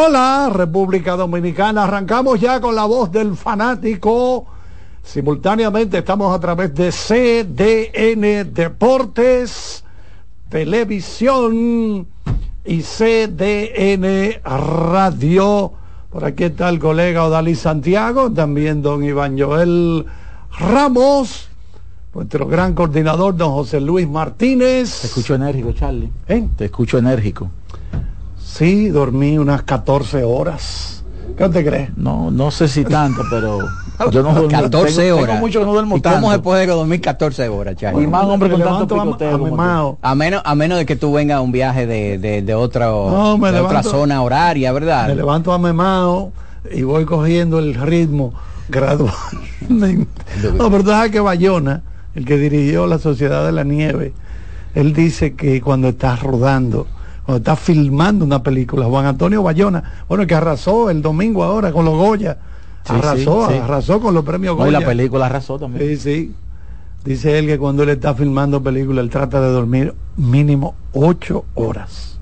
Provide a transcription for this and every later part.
Hola, República Dominicana. Arrancamos ya con la voz del fanático. Simultáneamente estamos a través de CDN Deportes, Televisión y CDN Radio. Por aquí está el colega Odalí Santiago, también don Iván Joel Ramos, nuestro gran coordinador, don José Luis Martínez. Te escucho enérgico, Charlie. ¿Eh? Te escucho enérgico. Sí, dormí unas 14 horas. ¿Qué te crees? No, no sé si tanto, pero yo no duermo. 14 tengo, horas. Tengo mucho que no duermo ¿Y tanto. ¿Cómo se puede dormir 14 horas, Charlie? Y más hombre con tanto levanto picoteo. a. A menos, a menos de que tú vengas a un viaje de, de, de otra, No, de otra zona horaria, ¿verdad? Me levanto a memao y voy cogiendo el ritmo gradualmente. No, pero tú sabes que Bayona, el que dirigió la Sociedad de la Nieve, él dice que cuando estás rodando, cuando estás filmando una película, Juan Antonio Bayona, bueno, que arrasó el domingo ahora con los Goya, Sí, arrasó, sí, sí. arrasó con los premios No, y Goya. la película arrasó también. Sí, sí. Dice él que cuando él está filmando película, él trata de dormir mínimo ocho horas.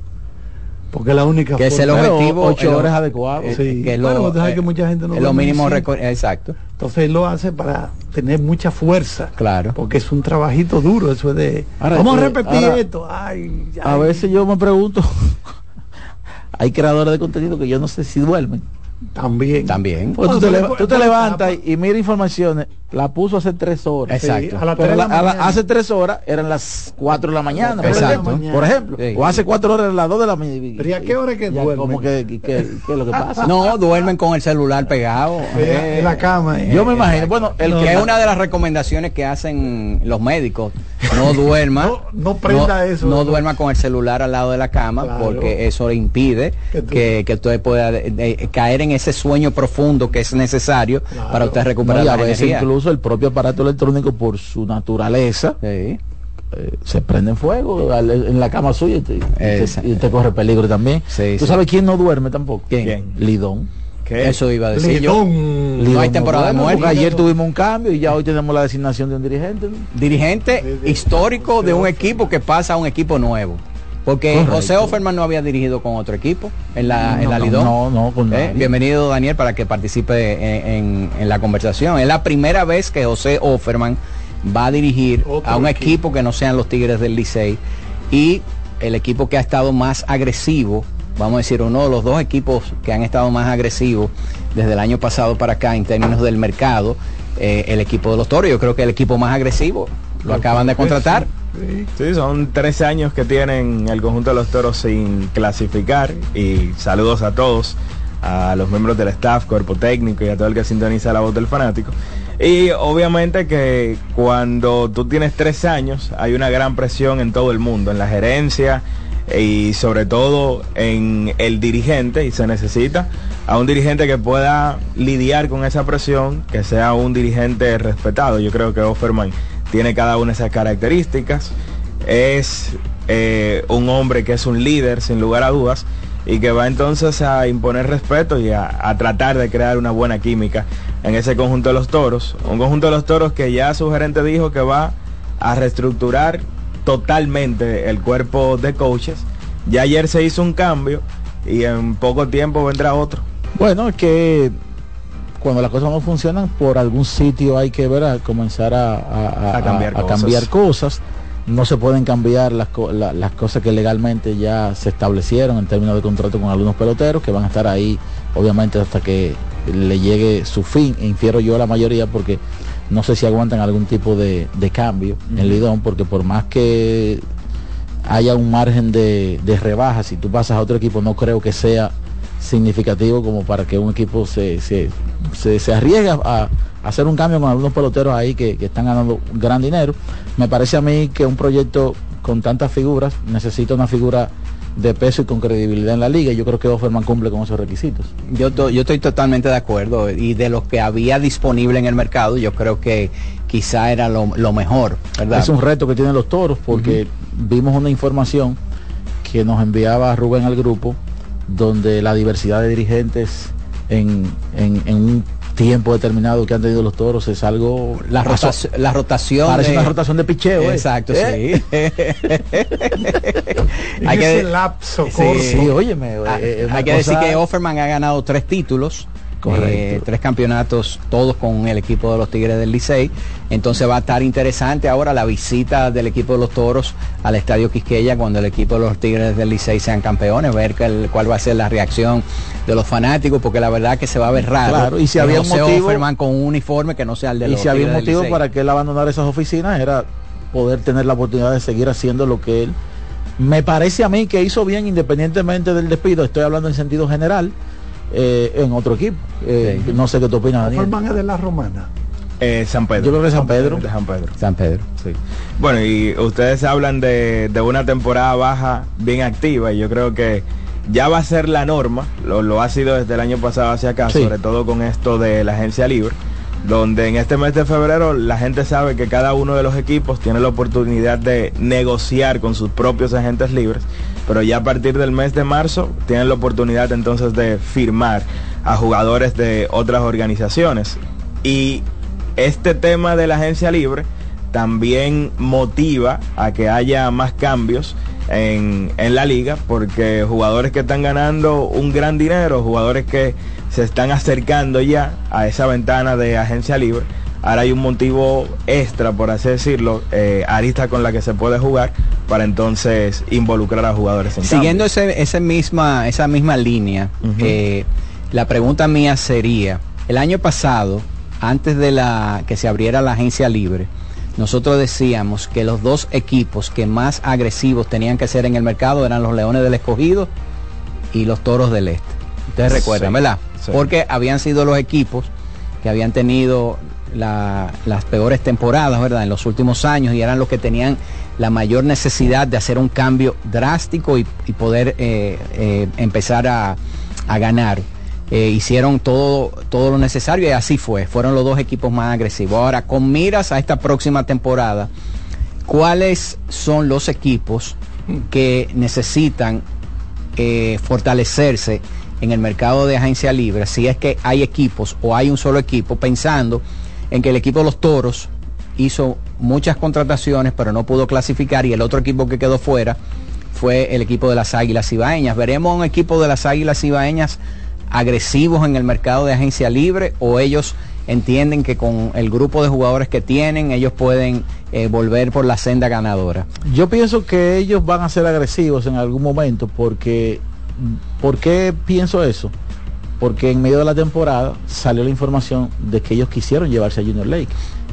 Porque es la única que es el objetivo. ocho el- horas adecuado. eh, Sí. que es Bueno, lo, sabes eh, que mucha gente no es lo mínimo exacto Entonces él lo hace para tener mucha fuerza. Claro. Porque es un trabajito duro, eso es de... Ahora, Vamos a eh, repetir ahora, esto. Ay, A veces yo me pregunto, hay creadores de contenido que yo no sé si duermen. También. también Porque tú te, tú levantas y, y mira informaciones, la puso hace tres horas. Sí, exacto a las Pero tres de la la- a la- mañana. hace tres horas eran las 4 de la mañana, por Exacto. ejemplo. Por ejemplo. Sí. O hace cuatro horas eran las 2 de la mañana. Pero ¿y a qué hora es que duermen? como que, que- que- ¿qué es lo que pasa? no duermen con el celular pegado Sí, en la cama. eh. Yo me imagino, bueno, el que que es una de las recomendaciones que hacen los médicos no duerma No- no prenda eso. no duerma con el celular al lado de la cama Claro. porque eso le impide Que que, que usted pueda eh, eh, caer en ese sueño profundo que es necesario Claro. para usted recuperar la energía incluso el propio aparato electrónico por su naturaleza Sí. eh, se prende en fuego al- en la cama suya y te, y te- Exacto. y te corre peligro también. Sí, ¿Tú sí. sabes quién no duerme tampoco? ¿Quién? Lidón. eso iba a decir yo Lidón. Lidón hay temporada de muerte. porque Ayer tuvimos un cambio y ya hoy tenemos la designación de un dirigente. ¿no? dirigente histórico de un equipo que pasa a un equipo nuevo porque Correcto. José Offerman no había dirigido con otro equipo en la, en la No, Lidón. No, no, con Eh, bienvenido Daniel para que participe en, en- en la conversación. Es la primera vez que José Offerman va a dirigir Otro a un equipo. equipo. que no sean los Tigres del Licey y el equipo que ha estado más agresivo, vamos a decir uno de los dos equipos que han estado más agresivos desde el año pasado para acá en términos del mercado, eh, el equipo de los Toros. Yo creo que el equipo más agresivo lo acaban de contratar. Sí. Sí, son tres años que tienen el conjunto de los toros sin clasificar y saludos a todos, a los miembros del staff, cuerpo técnico y a todo el que sintoniza la voz del fanático. Y obviamente que cuando tú tienes tres años hay una gran presión en todo el mundo, en la gerencia y sobre todo en el dirigente y se necesita a un dirigente que pueda lidiar con esa presión, que sea un dirigente respetado. Yo creo que Offerman tiene cada una de esas características. Es eh, un hombre que es un líder, sin lugar a dudas, y que va entonces a imponer respeto y a, a tratar de crear una buena química en ese conjunto de los toros. Un conjunto de los toros que ya su gerente dijo que va a reestructurar totalmente el cuerpo de coaches. Ya ayer se hizo un cambio y en poco tiempo vendrá otro. Bueno, que cuando las cosas no funcionan, por algún sitio hay que ver a comenzar a, a- a- A cambiar a cosas. cambiar cosas. No se pueden cambiar las, co- la- las cosas que legalmente ya se establecieron en términos de contrato con algunos peloteros que van a estar ahí, obviamente, hasta que le llegue su fin. E infiero yo a la mayoría porque no sé si aguantan algún tipo de, de cambio en Lidón, porque por más que haya un margen de, de rebaja, si tú pasas a otro equipo, no creo que sea significativo como para que un equipo se, se, se, se arriesgue a, a hacer un cambio con algunos peloteros ahí que, que están ganando gran dinero. Me parece a mí que un proyecto con tantas figuras necesita una figura de peso y con credibilidad en la liga. y Yo creo que Offerman cumple con esos requisitos. Yo, to- yo estoy totalmente de acuerdo y de lo que había disponible en el mercado, yo creo que quizá era lo, lo mejor, ¿verdad? Es un reto que tienen los toros porque vimos una información que nos enviaba Rubén al grupo donde la diversidad de dirigentes en, en- en un tiempo determinado que han tenido los toros es algo la, rotación, la rotación parece una rotación de picheo ¿eh? exacto ¿Eh? sí hay que lapso sí, sí, óyeme, ah, hay que decir que Offerman ha ganado tres títulos eh, tres campeonatos, todos con el equipo de los Tigres del Licey. Entonces va a estar interesante ahora la visita del equipo de los Toros al Estadio Quisqueya cuando el equipo de los Tigres del Licey sean campeones, ver cuál va a ser la reacción de los fanáticos, porque la verdad que se va a ver raro. y si había un motivo con un uniforme que no sea el de y si había un motivo para que él abandonara esas oficinas era poder tener la oportunidad de seguir haciendo lo que él me parece a mí que hizo bien independientemente del despido, estoy hablando en sentido general, eh, en otro equipo. Eh, no sé qué tú opinas, Daniel. es de la Romana? Eh, San Pedro. Yo creo que San Pedro. De San Pedro. San Pedro. Sí. Bueno, y ustedes hablan de, una temporada baja bien activa y yo creo que ya va a ser la norma, lo, ha sido desde el año pasado hacia acá, sobre todo con esto de la agencia libre, donde en este mes de febrero la gente sabe que cada uno de los equipos tiene la oportunidad de negociar con sus propios agentes libres pero ya a partir del mes de marzo tienen la oportunidad entonces de firmar a jugadores de otras organizaciones. Y este tema de la agencia libre también motiva a que haya más cambios en, la liga, porque jugadores que están ganando un gran dinero, jugadores que se están acercando ya a esa ventana de agencia libre, ahora hay un motivo extra, por así decirlo, eh, arista con la que se puede jugar para entonces involucrar a jugadores. Siguiendo ese, misma, esa misma línea, eh, la pregunta mía sería, el año pasado, antes de la que se abriera la agencia libre, nosotros decíamos que los dos equipos que más agresivos tenían que ser en el mercado eran los Leones del Escogido y los Toros del Este. Ustedes recuerdan, ¿verdad? Porque habían sido los equipos que habían tenido las peores temporadas, ¿verdad? En los últimos años y eran los que tenían la mayor necesidad de hacer un cambio drástico y, poder eh, eh, empezar a, ganar. Eh, hicieron todo, todo lo necesario y así fue. Fueron los dos equipos más agresivos. Ahora, con miras a esta próxima temporada, ¿cuáles son los equipos que necesitan fortalecerse en el mercado de agencia libre? Si es que hay equipos o hay un solo equipo pensando en que el equipo de los Toros hizo muchas contrataciones, pero no pudo clasificar y el otro equipo que quedó fuera fue el equipo de las Águilas Ibaeñas. ¿Veremos un equipo de las Águilas Ibaeñas agresivos en el mercado de agencia libre o ellos entienden que con el grupo de jugadores que tienen ellos pueden eh, volver por la senda ganadora? Yo pienso que ellos van a ser agresivos en algún momento porque ¿por qué pienso eso? porque en medio de la temporada salió la información de que ellos quisieron llevarse a Junior Lake.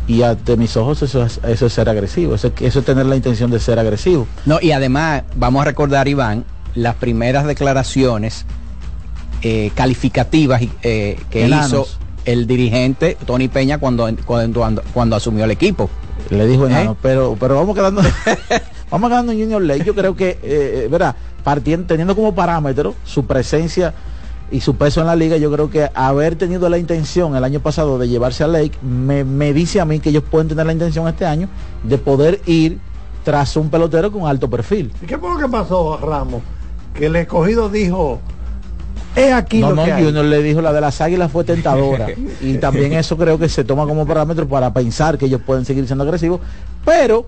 Y ante mis ojos eso es, eso es ser agresivo, eso, es tener la intención de ser agresivo. No, y además vamos a recordar, Iván, las primeras declaraciones eh, calificativas eh, que hizo el dirigente Tony Peña cuando, cuando, cuando, asumió el equipo. Le dijo enano, ¿Eh? pero, pero vamos quedando, vamos quedando en Junior Lake. Yo creo que, verá, partiendo, teniendo como parámetro su presencia y su peso en la liga, yo creo que haber tenido la intención el año pasado de llevarse a Lake, me, dice a mí que ellos pueden tener la intención este año de poder ir tras un pelotero con alto perfil. ¿Y qué fue lo que pasó, Ramos? Que el escogido dijo, es aquí no, no, Junior le dijo la de las águilas fue tentadora. y también eso creo que se toma como parámetro para pensar que ellos pueden seguir siendo agresivos. Pero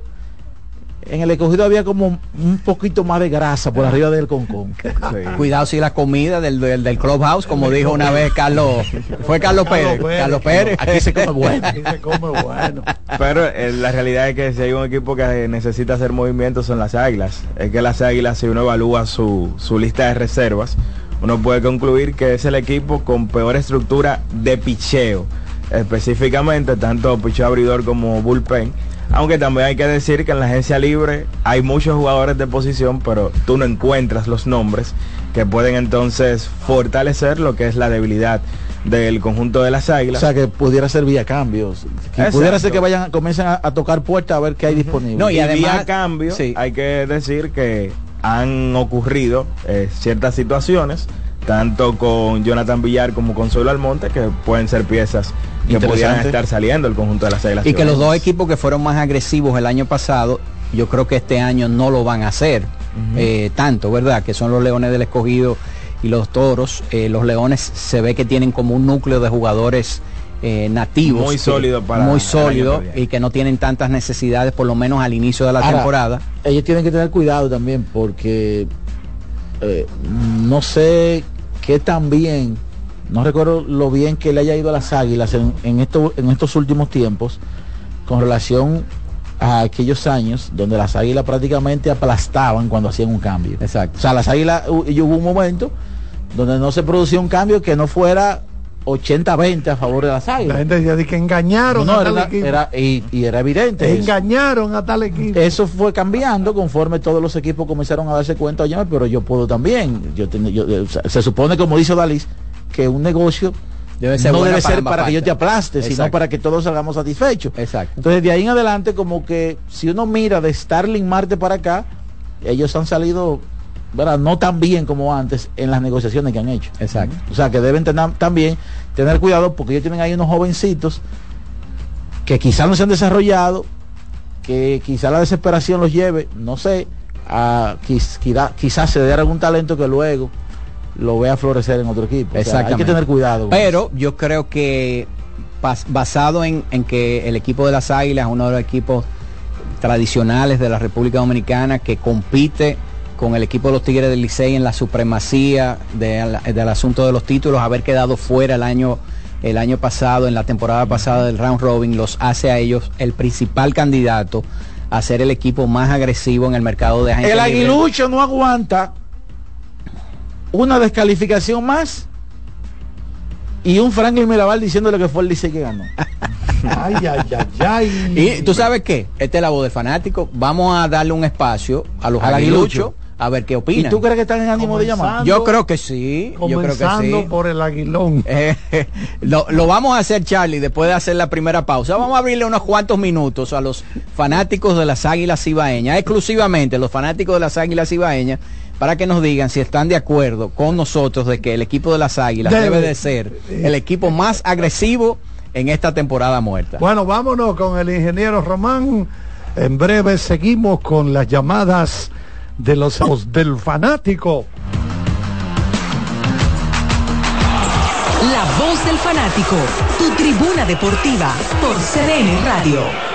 en el escogido había como un poquito más de grasa por arriba del concón. Cuidado si la comida del, del, clubhouse, como dijo una vez Carlos, fue Carlos, Pérez. Carlos Pérez. Aquí se come bueno. Aquí se come bueno. Pero eh, la realidad es que si hay un equipo que necesita hacer movimientos son las águilas. Es que las águilas, si uno evalúa su, su lista de reservas, uno puede concluir que es el equipo con peor estructura de picheo. Específicamente, tanto picheo abridor como bullpen aunque también hay que decir que en la agencia libre hay muchos jugadores de posición, pero tú no encuentras los nombres que pueden entonces fortalecer lo que es la debilidad del conjunto de las águilas. O sea, que pudiera ser vía cambios. Que pudiera ser que vayan, comiencen a, tocar puertas a ver qué hay disponible. No, y, además, vía cambio, hay que decir que han ocurrido eh, ciertas situaciones, tanto con Jonathan Villar como con Solo Almonte, que pueden ser piezas que pudieran estar saliendo el conjunto de las águilas. Y que los dos equipos que fueron más agresivos el año pasado, yo creo que este año no lo van a hacer eh, tanto, ¿verdad? Que son los Leones del Escogido y los Toros. Eh, los Leones se ve que tienen como un núcleo de jugadores eh, nativos. Muy sólido para Muy sólido y que no tienen tantas necesidades, por lo menos al inicio de la Ahora, temporada. Ellos tienen que tener cuidado también porque eh, no sé qué tan bien, no recuerdo lo bien que le haya ido a las águilas en, en, esto- en estos últimos tiempos con relación a aquellos años donde las águilas prácticamente aplastaban cuando hacían un cambio. Exacto. O sea, las águilas, y hubo un momento donde no se producía un cambio que no fuera 80-20 a favor de las La águilas. gente decía de que engañaron No, a era, tal equipo. era- y, y era evidente. eso. engañaron a tal equipo. Eso fue cambiando conforme todos los equipos comenzaron a darse cuenta, oye, pero yo puedo también. Yo, ten- yo- eh, se, supone, como dice Dalis, que un negocio Debe ser no debe para ser para que yo te aplaste, sino para que todos salgamos satisfechos. Exacto. Entonces, de ahí en adelante, como que si uno mira de Starling Marte para acá, ellos han salido, ¿verdad? No tan bien como antes en las negociaciones que han hecho. Exacto. O sea, que deben tener, también tener cuidado porque ellos tienen ahí unos jovencitos que quizás no se han desarrollado, que quizás la desesperación los lleve, no sé, a quiz- quizá- quizás se dé algún talento que luego lo vea florecer en otro equipo. O sea, hay que tener cuidado. Pero yo creo que bas- basado en, en que el equipo de las Águilas es uno de los equipos tradicionales de la República Dominicana que compite con el equipo de los Tigres del Licey en la supremacía de- del asunto de los títulos, haber quedado fuera el año el año pasado, en la temporada pasada del round robin, los hace a ellos el principal candidato a ser el equipo más agresivo en el mercado de agentes El aguilucho no aguanta una descalificación más y un Franklin Mirabal diciéndole que fue el Licey que ganó. Ay, ay, ay, ay. Y tú sabes qué, esta es la voz del fanático. Vamos a darle un espacio a los Al aguiluchos aguilucho. A ver qué ¿Y opinan. tú crees que están en ánimo de llamar? Comenzando- Yo creo que sí. Yo creo que Comenzando sí. por el aguilón. Eh, lo, lo vamos a hacer, Charlie, después de hacer la primera pausa. Vamos a abrirle unos cuantos minutos a los fanáticos de las Águilas Ibaeñas, exclusivamente los fanáticos de las Águilas Ibaeñas, para que nos digan si están de acuerdo con nosotros de que el equipo de las Águilas Debe. debe, de ser el equipo más agresivo en esta temporada muerta. Bueno, vámonos con el ingeniero Román. En breve seguimos con las llamadas de los del fanático. La voz del fanático, tu tribuna deportiva por CDN Radio.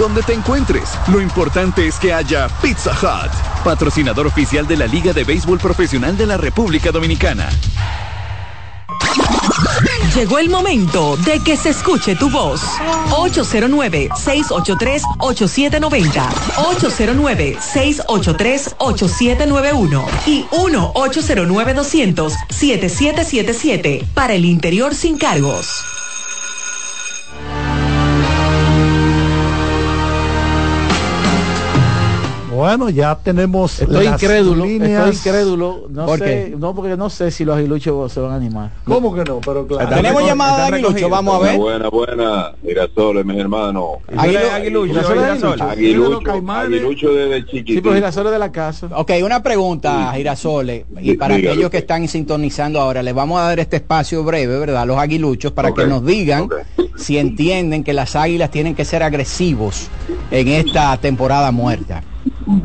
Donde te encuentres, lo importante es que haya Pizza Hut, patrocinador oficial de la Liga de Béisbol Profesional de la República Dominicana. Llegó el momento de que se escuche tu voz. 809-683-8790. 809-683-8791. Y 1-809-200-7777. Para el interior sin cargos. Bueno, ya tenemos. Estoy las incrédulo, líneas. estoy incrédulo. No ¿Por sé, qué? no porque no sé si los aguiluchos se van a animar. ¿Cómo que no? Pero claro. Tenemos llamada de Aguilucho, vamos a ver. Buena, buena. Girasoles, mis hermanos. Aguilu- Aguilucho, Girasoles de Girasoles. Aguilucho, aguilucho desde Sí, chiquitito. pero girasoles de la casa. Ok, una pregunta, Girasole, y Sí, para dígalo. aquellos que están sintonizando ahora, les vamos a dar este espacio breve, ¿verdad? Los aguiluchos, para Ok, que nos digan ok. si entienden que las águilas tienen que ser agresivos en esta temporada muerta.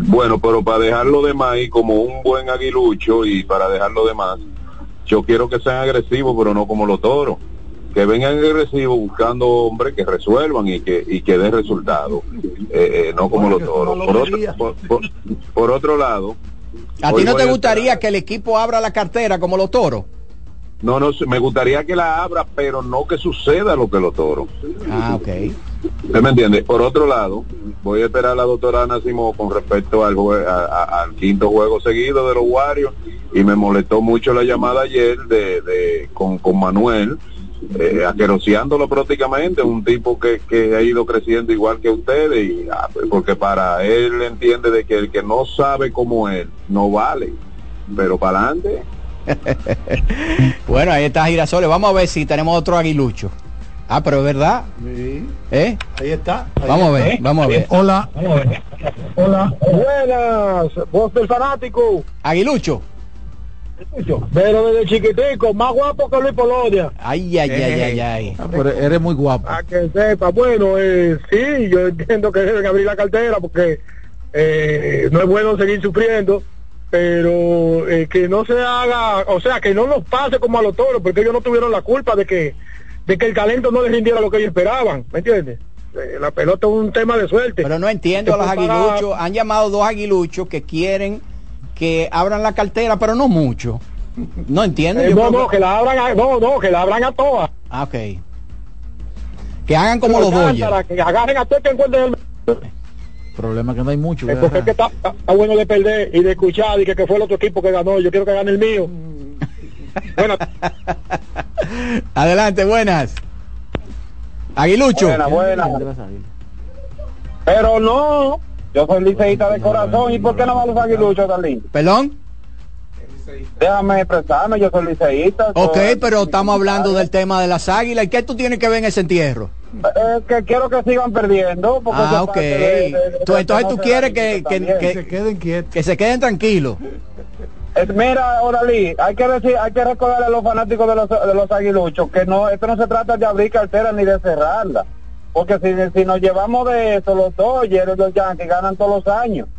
Bueno, pero para dejarlo de más y como un buen aguilucho y para dejarlo de más, yo quiero que sean agresivos, pero no como los toros. Que vengan agresivos buscando hombres que resuelvan y que y que den resultados, eh, eh, no como los toros. Por otro, por, por- por otro lado, ¿A ti no te a gustaría que el equipo abra la cartera como los toros? No, no, me gustaría que la abra, pero no que suceda lo que los toros. Ah, ok. ¿Usted me entiende? Por otro lado, voy a esperar a la doctora Ana Simón con respecto al, jue- a- a- al quinto juego seguido de los Warriors y me molestó mucho la llamada ayer de, de con, con Manuel, eh, aqueroseándolo prácticamente, un tipo que, que ha ido creciendo igual que ustedes, y, ah, pues, porque para él entiende de que el que no sabe como él no vale, pero para adelante. Bueno, ahí está Girasole. Vamos a ver si tenemos otro aguilucho. Ah, pero es verdad. Sí, ¿Eh? ahí está. ahí Vamos a está. ver, vamos a ver. Hola. Hola. Buenas, voz del fanático. Aguilucho. Pero desde chiquitico, más guapo que Luis Polonia. Ay, ay, ay, ay, ay. Ah, pero eres muy guapo. A que sepa, bueno, eh, sí, yo entiendo que deben abrir la cartera porque eh, no es bueno seguir sufriendo, pero eh, que no se haga, o sea, que no nos pase como a los toros, porque ellos no tuvieron la culpa de que de que el talento no les rindiera lo que ellos esperaban, ¿me entiendes? Eh, la pelota es un tema de suerte. Pero no entiendo a los para- aguiluchos. Han llamado dos aguiluchos que quieren que abran la cartera, pero no mucho. No entiendo. Eh, no, no, que la abran, a, no, no, que la abran a todas. Ah, ok. Que hagan como los Dodgers. Que agarren a todo que encuentren el Problema que no hay mucho. Porque es que está, está- está bueno de perder y de escuchar y que, que fue el otro equipo que ganó. Yo quiero que gane el mío. Bueno, Adelante, buenas. Aguilucho. buena, buena. Pero no, yo soy liceísta de corazón. ¿Y por qué no van los aguiluchos, Darlene? Perdón. Déjame expresarme, yo soy liceísta. Ok, soy- pero estamos hablando del tema de las águilas. ¿Y qué tú tienes que ver en ese entierro? Eh, que quiero que sigan perdiendo. Porque Ah, ok. parte de- de- de- Tú- entonces tú quieres que, que, que- Se queden quietos. que se queden tranquilos. Eh, Mira, Oralí, hay que decir, hay que recordarle a los fanáticos de los, de los aguiluchos que no, esto no se trata de abrir cartera ni de cerrarla. Porque si, si nos llevamos de eso, los Dodgers, los Yankees ganan todos los años.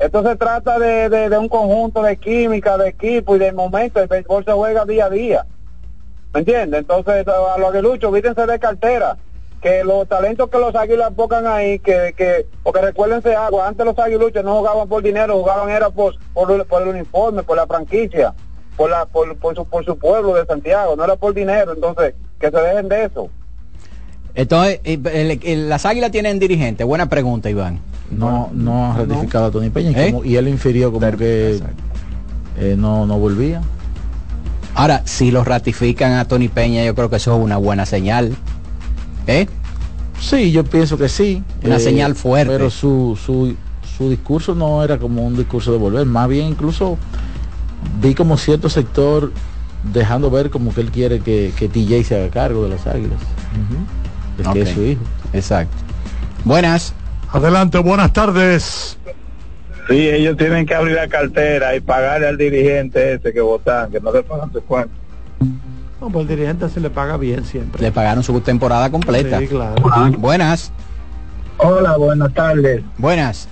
Esto se trata de, de, un conjunto de química, de equipo y de momento. El béisbol se juega día a día. ¿Me entiendes? Entonces, a los aguiluchos, vítense de cartera. Que los talentos que los águilas pongan ahí, que, que, porque recuérdense algo, antes los aguiluchos no jugaban por dinero, jugaban era por, por, el uniforme, por la franquicia, por la, por, por su, por su pueblo de Santiago, no era por dinero, entonces, que se dejen de eso. Entonces, las águilas tienen dirigente. Buena pregunta, Iván. No, no ha ratificado a Tony Peña y, ¿Eh? como- y él infirió como que eh, no, no volvía. Ahora, si lo ratifican a Tony Peña, yo creo que eso es una buena señal. ¿Eh? Sí, yo pienso que sí. Una Eh, señal fuerte. Pero su, su, su discurso no era como un discurso de volver, más bien incluso vi como cierto sector dejando ver como que él quiere que, que TJ se haga cargo de las águilas. Que Ok. es su hijo. Exacto. Buenas. Adelante, buenas tardes. Sí, ellos tienen que abrir la cartera y pagarle al dirigente ese que votan, que no le pagan su cuenta. No, pues el dirigente se le paga bien siempre. Le pagaron su temporada completa. Sí, claro. Buenas. Hola, buenas tardes. Buenas.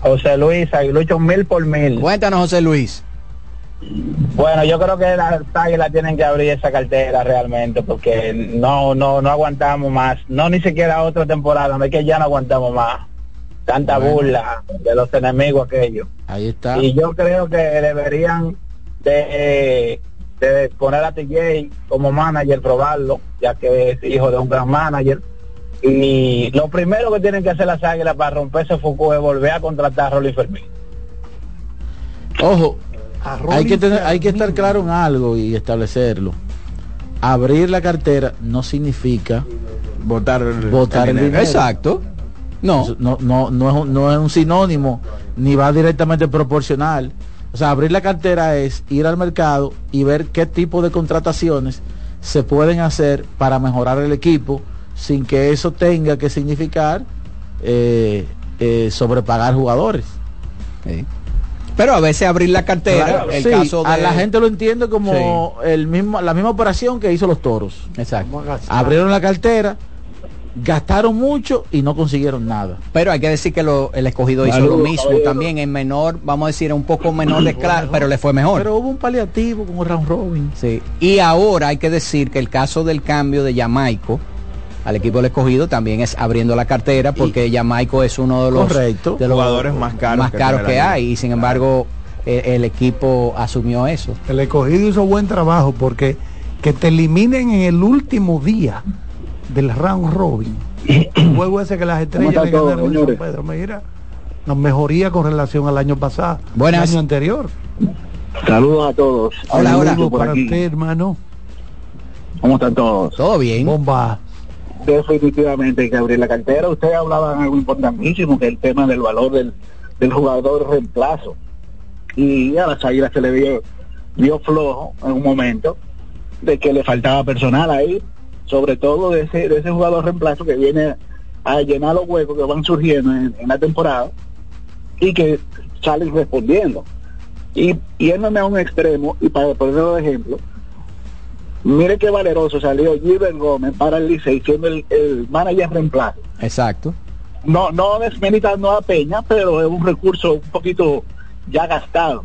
José Luis, Aguilucho mil por mil. Cuéntanos, José Luis. Bueno, yo creo que las águilas tienen que abrir esa cartera realmente porque no, no, no aguantamos más. No ni siquiera otra temporada, no es que ya no aguantamos más. Tanta Bueno. burla de los enemigos aquellos. Ahí está. Y yo creo que deberían de, de poner a TJ como manager, probarlo, ya que es hijo de un gran manager. Y lo primero que tienen que hacer las águilas para romperse Foucault es volver a contratar a Rolly Fermín. Ojo, hay que, tener, hay que estar claro en algo y establecerlo. Abrir la cartera no significa votar votar el dinero. Exacto. No. No, no, no, es un, no es un sinónimo, ni va directamente proporcional. O sea, abrir la cartera es ir al mercado y ver qué tipo de contrataciones se pueden hacer para mejorar el equipo sin que eso tenga que significar eh, eh, sobrepagar jugadores. Sí. Pero a veces abrir la cartera, Claro, el sí, caso de... a la gente lo entiende como el mismo, la misma operación que hizo los toros. Exacto. Abrieron la cartera, gastaron mucho y no consiguieron nada. Pero hay que decir que lo- el escogido hizo lo mismo caballero. también en menor, vamos a decir, un poco menor de escala, pero le fue mejor. Pero hubo un paliativo como round robin. Sí. Y ahora hay que decir que el caso del cambio de Jamaico al equipo del escogido también es abriendo la cartera porque Jamaico es uno de los, Correcto. de los Jugadores más caros más que caros que la hay y sin embargo eh, el equipo asumió eso. El escogido hizo buen trabajo porque que te eliminen en el último día del round robin. El juego ese que las estrellas está le todo, ganaron en San señores? Pedro. Mira, nos mejoría con relación al año pasado. Buenas. El año anterior. Saludos a todos. Hola, hola. Saludos para aquí. usted, hermano. ¿Cómo están todos? Todo bien. Bomba. Definitivamente hay que abrir la cartera. Ustedes hablaban algo importantísimo, que es el tema del valor del, del jugador reemplazo. Y a las águilas se le vio, vio flojo en un momento de que le faltaba personal ahí, sobre todo de ese, de ese jugador reemplazo que viene a llenar los huecos que van surgiendo en, en la temporada y que salen respondiendo. Y yéndome a un extremo, y para ponerlo de ejemplo, mire qué valeroso salió Gilbert Gómez para el Licey siendo el, el manager reemplazo. Exacto. No, no desmeritando a Peña, pero es un recurso un poquito ya gastado.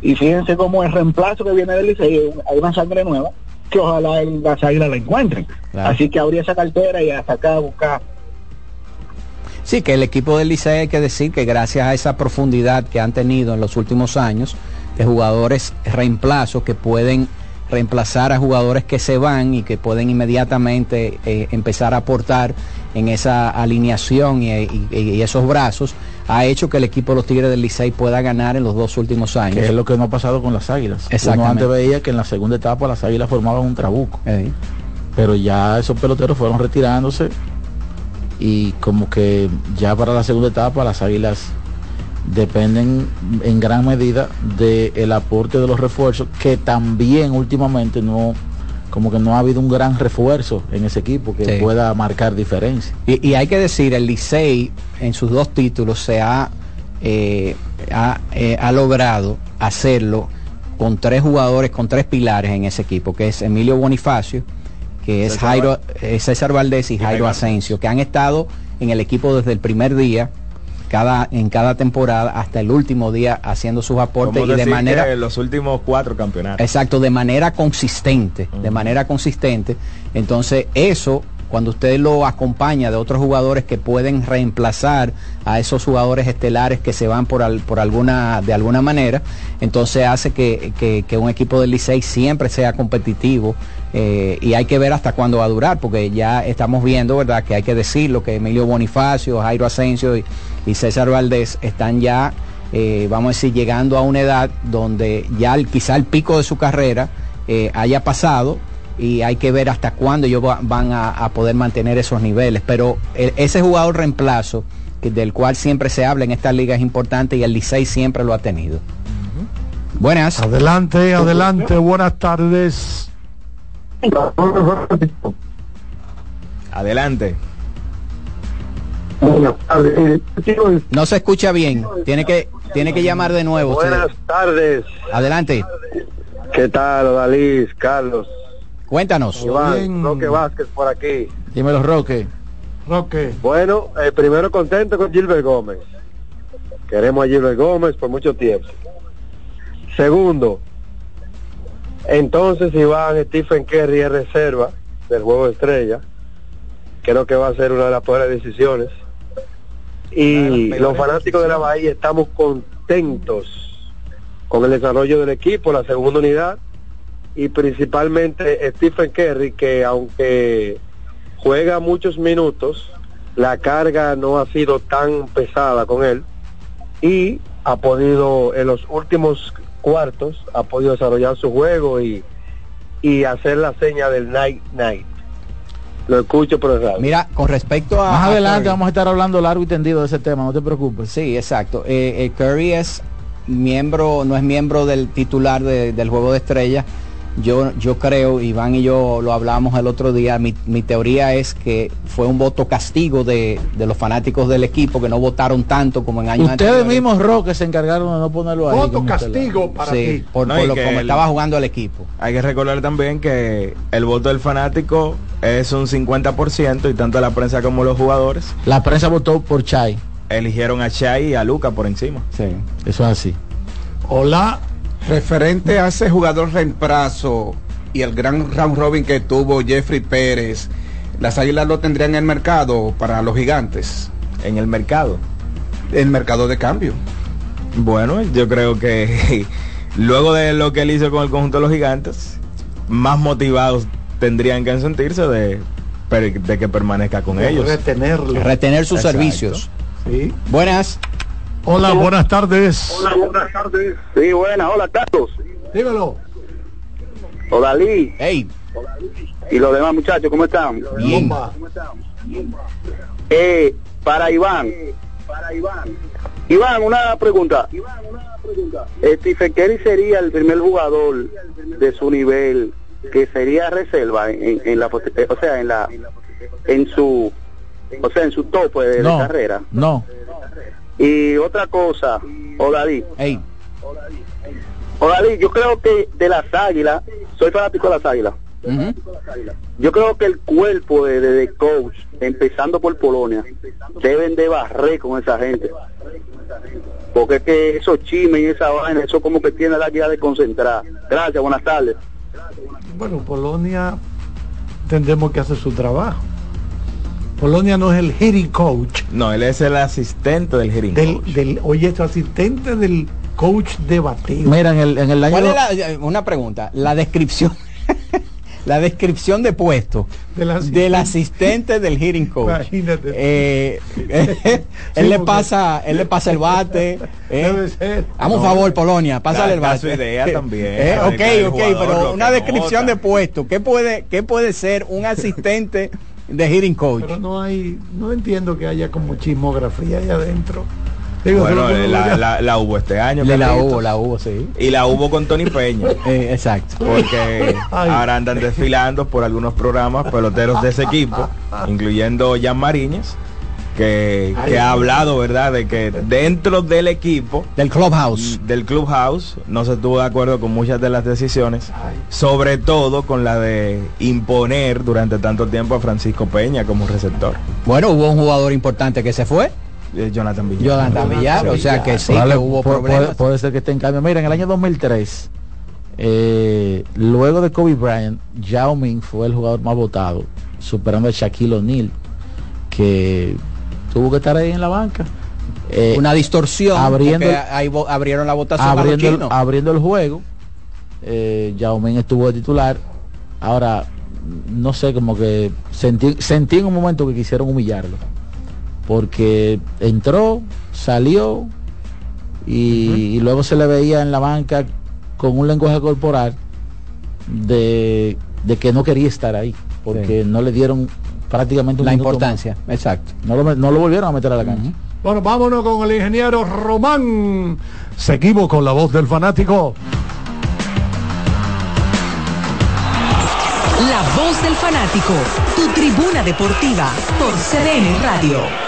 Y fíjense cómo el reemplazo que viene del Licey, hay una sangre nueva, que ojalá el- las águilas la encuentren. Claro. Así que abrir esa cartera y a sacar a buscar. Sí, que el equipo del Licey hay que decir que gracias a esa profundidad que han tenido en los últimos años, de jugadores reemplazos que pueden reemplazar a jugadores que se van y que pueden inmediatamente eh, empezar a aportar en esa alineación y, y- y esos brazos, ha hecho que el equipo de los Tigres del Licey pueda ganar en los dos últimos años. Que es lo que no ha pasado con las águilas. Uno Exactamente. antes veía que en la segunda etapa las águilas formaban un trabuco. Eh, Pero ya esos peloteros fueron retirándose y como que ya para la segunda etapa las águilas dependen en gran medida del aporte de los refuerzos que también últimamente no como que no ha habido un gran refuerzo en ese equipo que Sí. pueda marcar diferencia. Y, y hay que decir, el Licey en sus dos títulos se ha, eh, ha, eh, ha logrado hacerlo con tres jugadores, con tres pilares en ese equipo, que es Emilio Bonifacio, que es César Jairo, eh, César Valdés y Jairo Jairo Asensio, que han estado en el equipo desde el primer día, cada, en cada temporada, hasta el último día haciendo sus aportes y de manera... que los últimos cuatro campeonatos. Exacto, de manera consistente, de manera consistente. Entonces, eso cuando usted lo acompaña de otros jugadores que pueden reemplazar a esos jugadores estelares que se van por, por alguna, de alguna manera, entonces hace que, un equipo del Licey siempre sea competitivo eh, y hay que ver hasta cuándo va a durar, porque ya estamos viendo, ¿verdad?, que hay que decirlo, que Emilio Bonifacio, Jairo Asensio y, César Valdés están ya, eh, vamos a decir, llegando a una edad donde ya quizá el pico de su carrera eh, haya pasado y hay que ver hasta cuándo ellos van a, poder mantener esos niveles. Pero ese jugador reemplazo, del cual siempre se habla en esta liga, es importante y el Licey siempre lo ha tenido. Buenas. Adelante, adelante, buenas tardes. Adelante. No se escucha bien. Tiene que, tiene que llamar de nuevo. Buenas tardes. Adelante. ¿Qué tal, Dalí, Carlos? Cuéntanos. Iván, Roque Vázquez por aquí. Dímelo, Roque. Roque. Bueno, eh, primero contento con Gilbert Gómez. Queremos a Gilbert Gómez por mucho tiempo. Segundo, entonces Iván Stephen Kerry es reserva del juego de estrella. Creo que va a ser una de las peores decisiones. Y los fanáticos de la Bahía estamos contentos con el desarrollo del equipo, la segunda unidad y principalmente Stephen Kerry que aunque juega muchos minutos, la carga no ha sido tan pesada con él y ha podido en los últimos cuartos ha podido desarrollar su juego y, y hacer la seña del night night. Lo escucho por el radio. Mira, con respecto a... Más adelante vamos a estar hablando largo y tendido de ese tema, no te preocupes. Sí, exacto. Eh, eh, Curry es miembro, no es miembro del titular del juego de estrellas, yo, yo creo, Iván y yo lo hablamos el otro día, mi, teoría es que fue un voto castigo de, los fanáticos del equipo que no votaron tanto como en años Ustedes mismos, Roque, se encargaron de no ponerlo ahí. Voto castigo para sí, por, lo como estaba jugando el equipo. Hay que recordar también que el voto del fanático es un 50% y tanto la prensa como los jugadores. La prensa votó por Chai. Eligieron a Chai y a Luca por encima. Sí, eso es así. Hola, Referente a ese jugador reemplazo y el gran round robin que tuvo Jeffrey Pérez, las águilas lo tendrían en el mercado para los gigantes. En el mercado. El mercado de cambio. Bueno, yo creo que luego de lo que él hizo con el conjunto de los gigantes, más motivados tendrían que sentirse de, de que permanezca con ellos. Retenerlo. Retener sus servicios. Sí. Buenas. Hola, buenas tardes. Hola, buenas tardes. Sí, buenas. Hola, Carlos. Dímelo. Hola, Lee. Hey. Y los demás muchachos, ¿cómo están? Bien. Eh, para Iván. Para Iván. Iván, una pregunta. Iván, una pregunta. Stephen sería el primer jugador de su nivel que sería reserva en, en la o sea en la en su o sea en su tope de, no, carrera no y otra cosa, Odalí. Hey. Odalí, yo creo que de las águilas, soy fanático de las águilas. Yo creo que el cuerpo de, de, coach, empezando por Polonia, deben de barrer con esa gente. Porque es que esos chimes y esa vaina, eso como que tiene la guía de concentrar. Gracias, buenas tardes. Bueno, Polonia tendremos que hacer su trabajo. Polonia no es el hitting coach. No, él es el asistente del hitting coach. Del, oye, es asistente del coach de bateo. Mira, en el, en el año... ¿Cuál es una pregunta, la descripción... la descripción de puesto del asistente, del hitting coach. Imagínate. Eh, él le pasa, él le pasa el bate. Eh. Vamos a favor, Polonia, pásale el bate. su idea también. Eh, ok, ok, pero una descripción de puesto. ¿Qué puede, qué puede ser un asistente de hitting coach. Pero no hay, no entiendo que haya como chismografía ahí adentro. bueno, la, hubo este año. la hubo, la hubo, sí. Y la hubo con Tony Peña. Eh, exacto. Porque ahora andan desfilando por algunos programas peloteros de ese equipo, incluyendo Jan Mariñez que, ha hablado, ¿verdad? De que dentro del equipo, del clubhouse, del clubhouse, no se estuvo de acuerdo con muchas de las decisiones, sobre todo con la de imponer durante tanto tiempo a Francisco Peña como receptor. Bueno, hubo un jugador importante que se fue. Eh, Jonathan Villar. Jonathan Villar, o sea que sí, que hubo problemas. Puede, ser que esté en cambio. Mira, en el año 2003, eh, luego de Kobe Bryant, Yao Ming fue el jugador más votado superando a Shaquille O'Neal, que tuvo que estar ahí en la banca. Eh, Una distorsión. abriendo, ahí abrieron la votación abriendo, el, abriendo el juego. Eh, estuvo de titular. Ahora, no sé, como que sentí, sentí en un momento que quisieron humillarlo. Porque entró, salió y, y luego se le veía en la banca con un lenguaje corporal de, de que no quería estar ahí. Porque no le dieron prácticamente un La importancia, más. exacto. No lo, no lo volvieron a meter a la cancha. Bueno, vámonos con el ingeniero Román. Seguimos con la voz del fanático. La voz del fanático, tu tribuna deportiva por CDN Radio.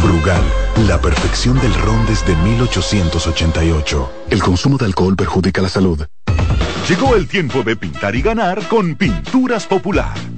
Brugal, la perfección del ron desde 1888. El consumo de alcohol perjudica la salud. Llegó el tiempo de pintar y ganar con Pinturas Popular.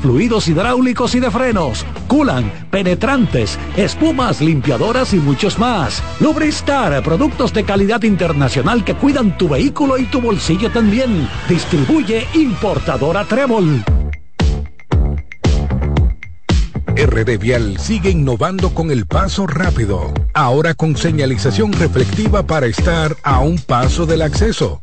fluidos hidráulicos y de frenos, culan, penetrantes, espumas, limpiadoras y muchos más. Lubristar, productos de calidad internacional que cuidan tu vehículo y tu bolsillo también. Distribuye importadora Trébol. RD Vial sigue innovando con el paso rápido, ahora con señalización reflectiva para estar a un paso del acceso.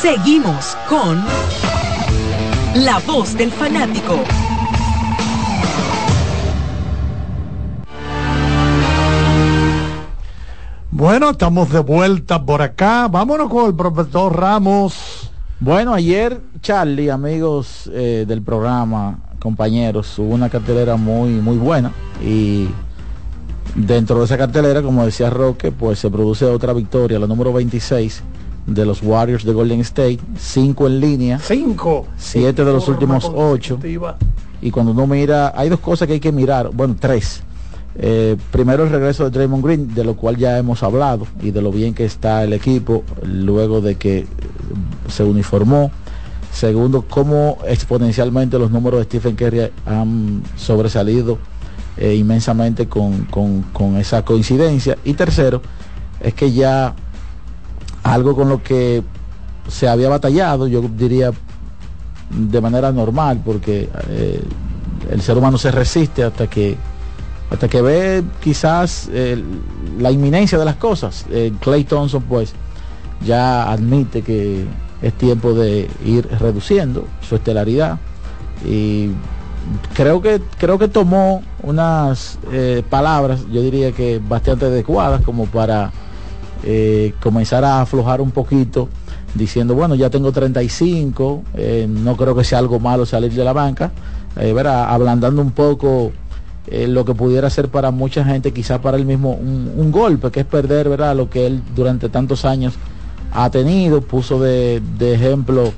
Seguimos con La voz del fanático. Bueno, estamos de vuelta por acá. Vámonos con el profesor Ramos. Bueno, ayer Charlie, amigos eh, del programa, compañeros, hubo una cartelera muy, muy buena y dentro de esa cartelera, como decía Roque, pues se produce otra victoria, la número 26 de los Warriors de Golden State, cinco en línea, cinco, siete de los últimos ocho. Y cuando uno mira, hay dos cosas que hay que mirar, bueno, tres. Eh, primero el regreso de Draymond Green, de lo cual ya hemos hablado y de lo bien que está el equipo luego de que se uniformó. Segundo, cómo exponencialmente los números de Stephen Curry han sobresalido eh, inmensamente con, con, esa coincidencia. Y tercero, es que ya algo con lo que se había batallado, yo diría de manera normal, porque eh, el ser humano se resiste hasta que hasta que ve quizás eh, la inminencia de las cosas. Clay Thompson pues ya admite que es tiempo de ir reduciendo su estelaridad y creo que creo que tomó unas eh, palabras yo diría que bastante adecuadas como para eh, comenzar a aflojar un poquito diciendo bueno ya tengo 35 eh, no creo que sea algo malo salir de la banca verá, ablandando un poco lo que pudiera ser para mucha gente quizás para él mismo un, golpe que es perder verdad lo que él durante tantos años ha tenido, puso de, ejemplo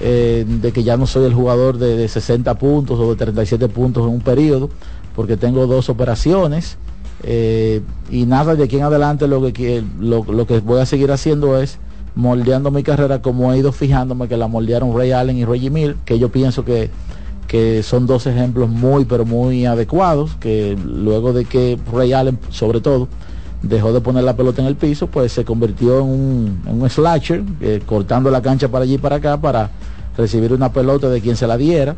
eh, de que ya no soy el jugador de, 60 puntos o de 37 puntos en un periodo, porque tengo dos operaciones. Eh, y nada, de aquí en adelante lo que, lo, lo, que voy a seguir haciendo es moldeando mi carrera como he ido fijándome que la moldearon Ray Allen y Reggie Mill, que yo pienso que, que son dos ejemplos muy, pero muy adecuados, que luego de que Ray Allen, sobre todo, dejó de poner la pelota en el piso, pues se convirtió en un, en slasher, eh, cortando la cancha para allí y para acá para recibir una pelota de quien se la diera,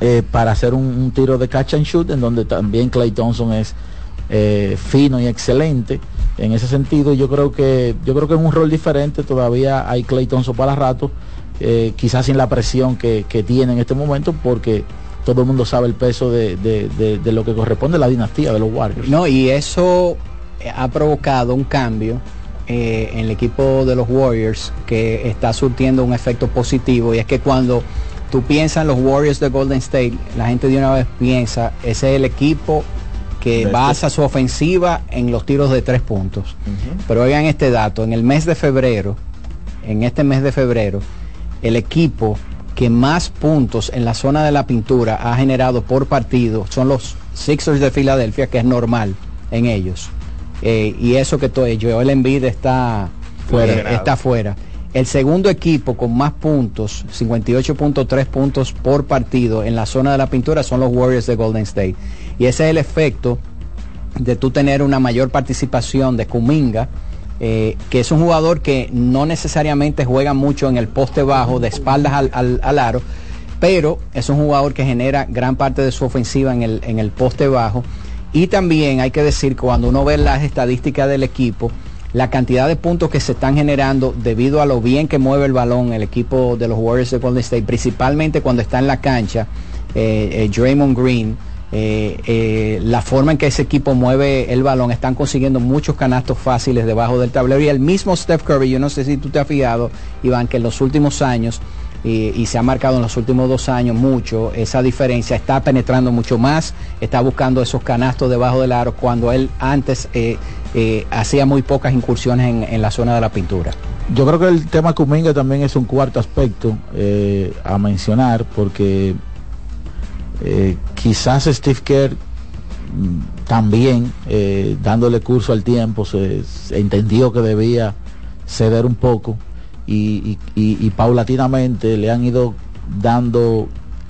eh, para hacer un, tiro de catch and shoot, en donde también Clay Thompson es eh, fino y excelente. En ese sentido, yo creo que yo creo que en un rol diferente todavía hay Clay Thompson para rato, quizás sin la presión que, tiene en este momento, porque todo el mundo sabe el peso de, de, lo que corresponde a la dinastía de los Warriors. No, y eso ha provocado un cambio eh, en el equipo de los Warriors que está surtiendo un efecto positivo y es que cuando tú piensas en los Warriors de Golden State, la gente de una vez piensa, ese es el equipo que basa su ofensiva en los tiros de tres puntos. Pero oigan este dato, en el mes de febrero, en este mes de febrero, el equipo que más puntos en la zona de la pintura ha generado por partido son los Sixers de Filadelfia, que es normal en ellos. Eh, y eso que todo Joel Embiid está fuera, está fuera. El segundo equipo con más puntos, 58.3 puntos por partido en la zona de la pintura son los Warriors de Golden State. Y ese es el efecto de tú tener una mayor participación de Kuminga, eh, que es un jugador que no necesariamente juega mucho en el poste bajo, de espaldas al, aro, pero es un jugador que genera gran parte de su ofensiva en el, en el poste bajo y también hay que decir cuando uno ve las estadísticas del equipo, la cantidad de puntos que se están generando debido a lo bien que mueve el balón el equipo de los Warriors de Golden State, principalmente cuando está en la cancha, eh, eh, Draymond Green, eh, la forma en que ese equipo mueve el balón, están consiguiendo muchos canastos fáciles debajo del tablero. Y el mismo Steph Curry, yo no sé si tú te has fijado, Iván, que en los últimos años y, se ha marcado en los últimos dos años mucho esa diferencia, está penetrando mucho más, está buscando esos canastos debajo del aro cuando él antes eh, eh, hacía muy pocas incursiones en, la zona de la pintura. Yo creo que el tema Kuminga también es un cuarto aspecto eh, a mencionar porque quizás Steve Kerr mm, también dándole curso al tiempo se entendió que debía ceder un poco y, paulatinamente le han ido dando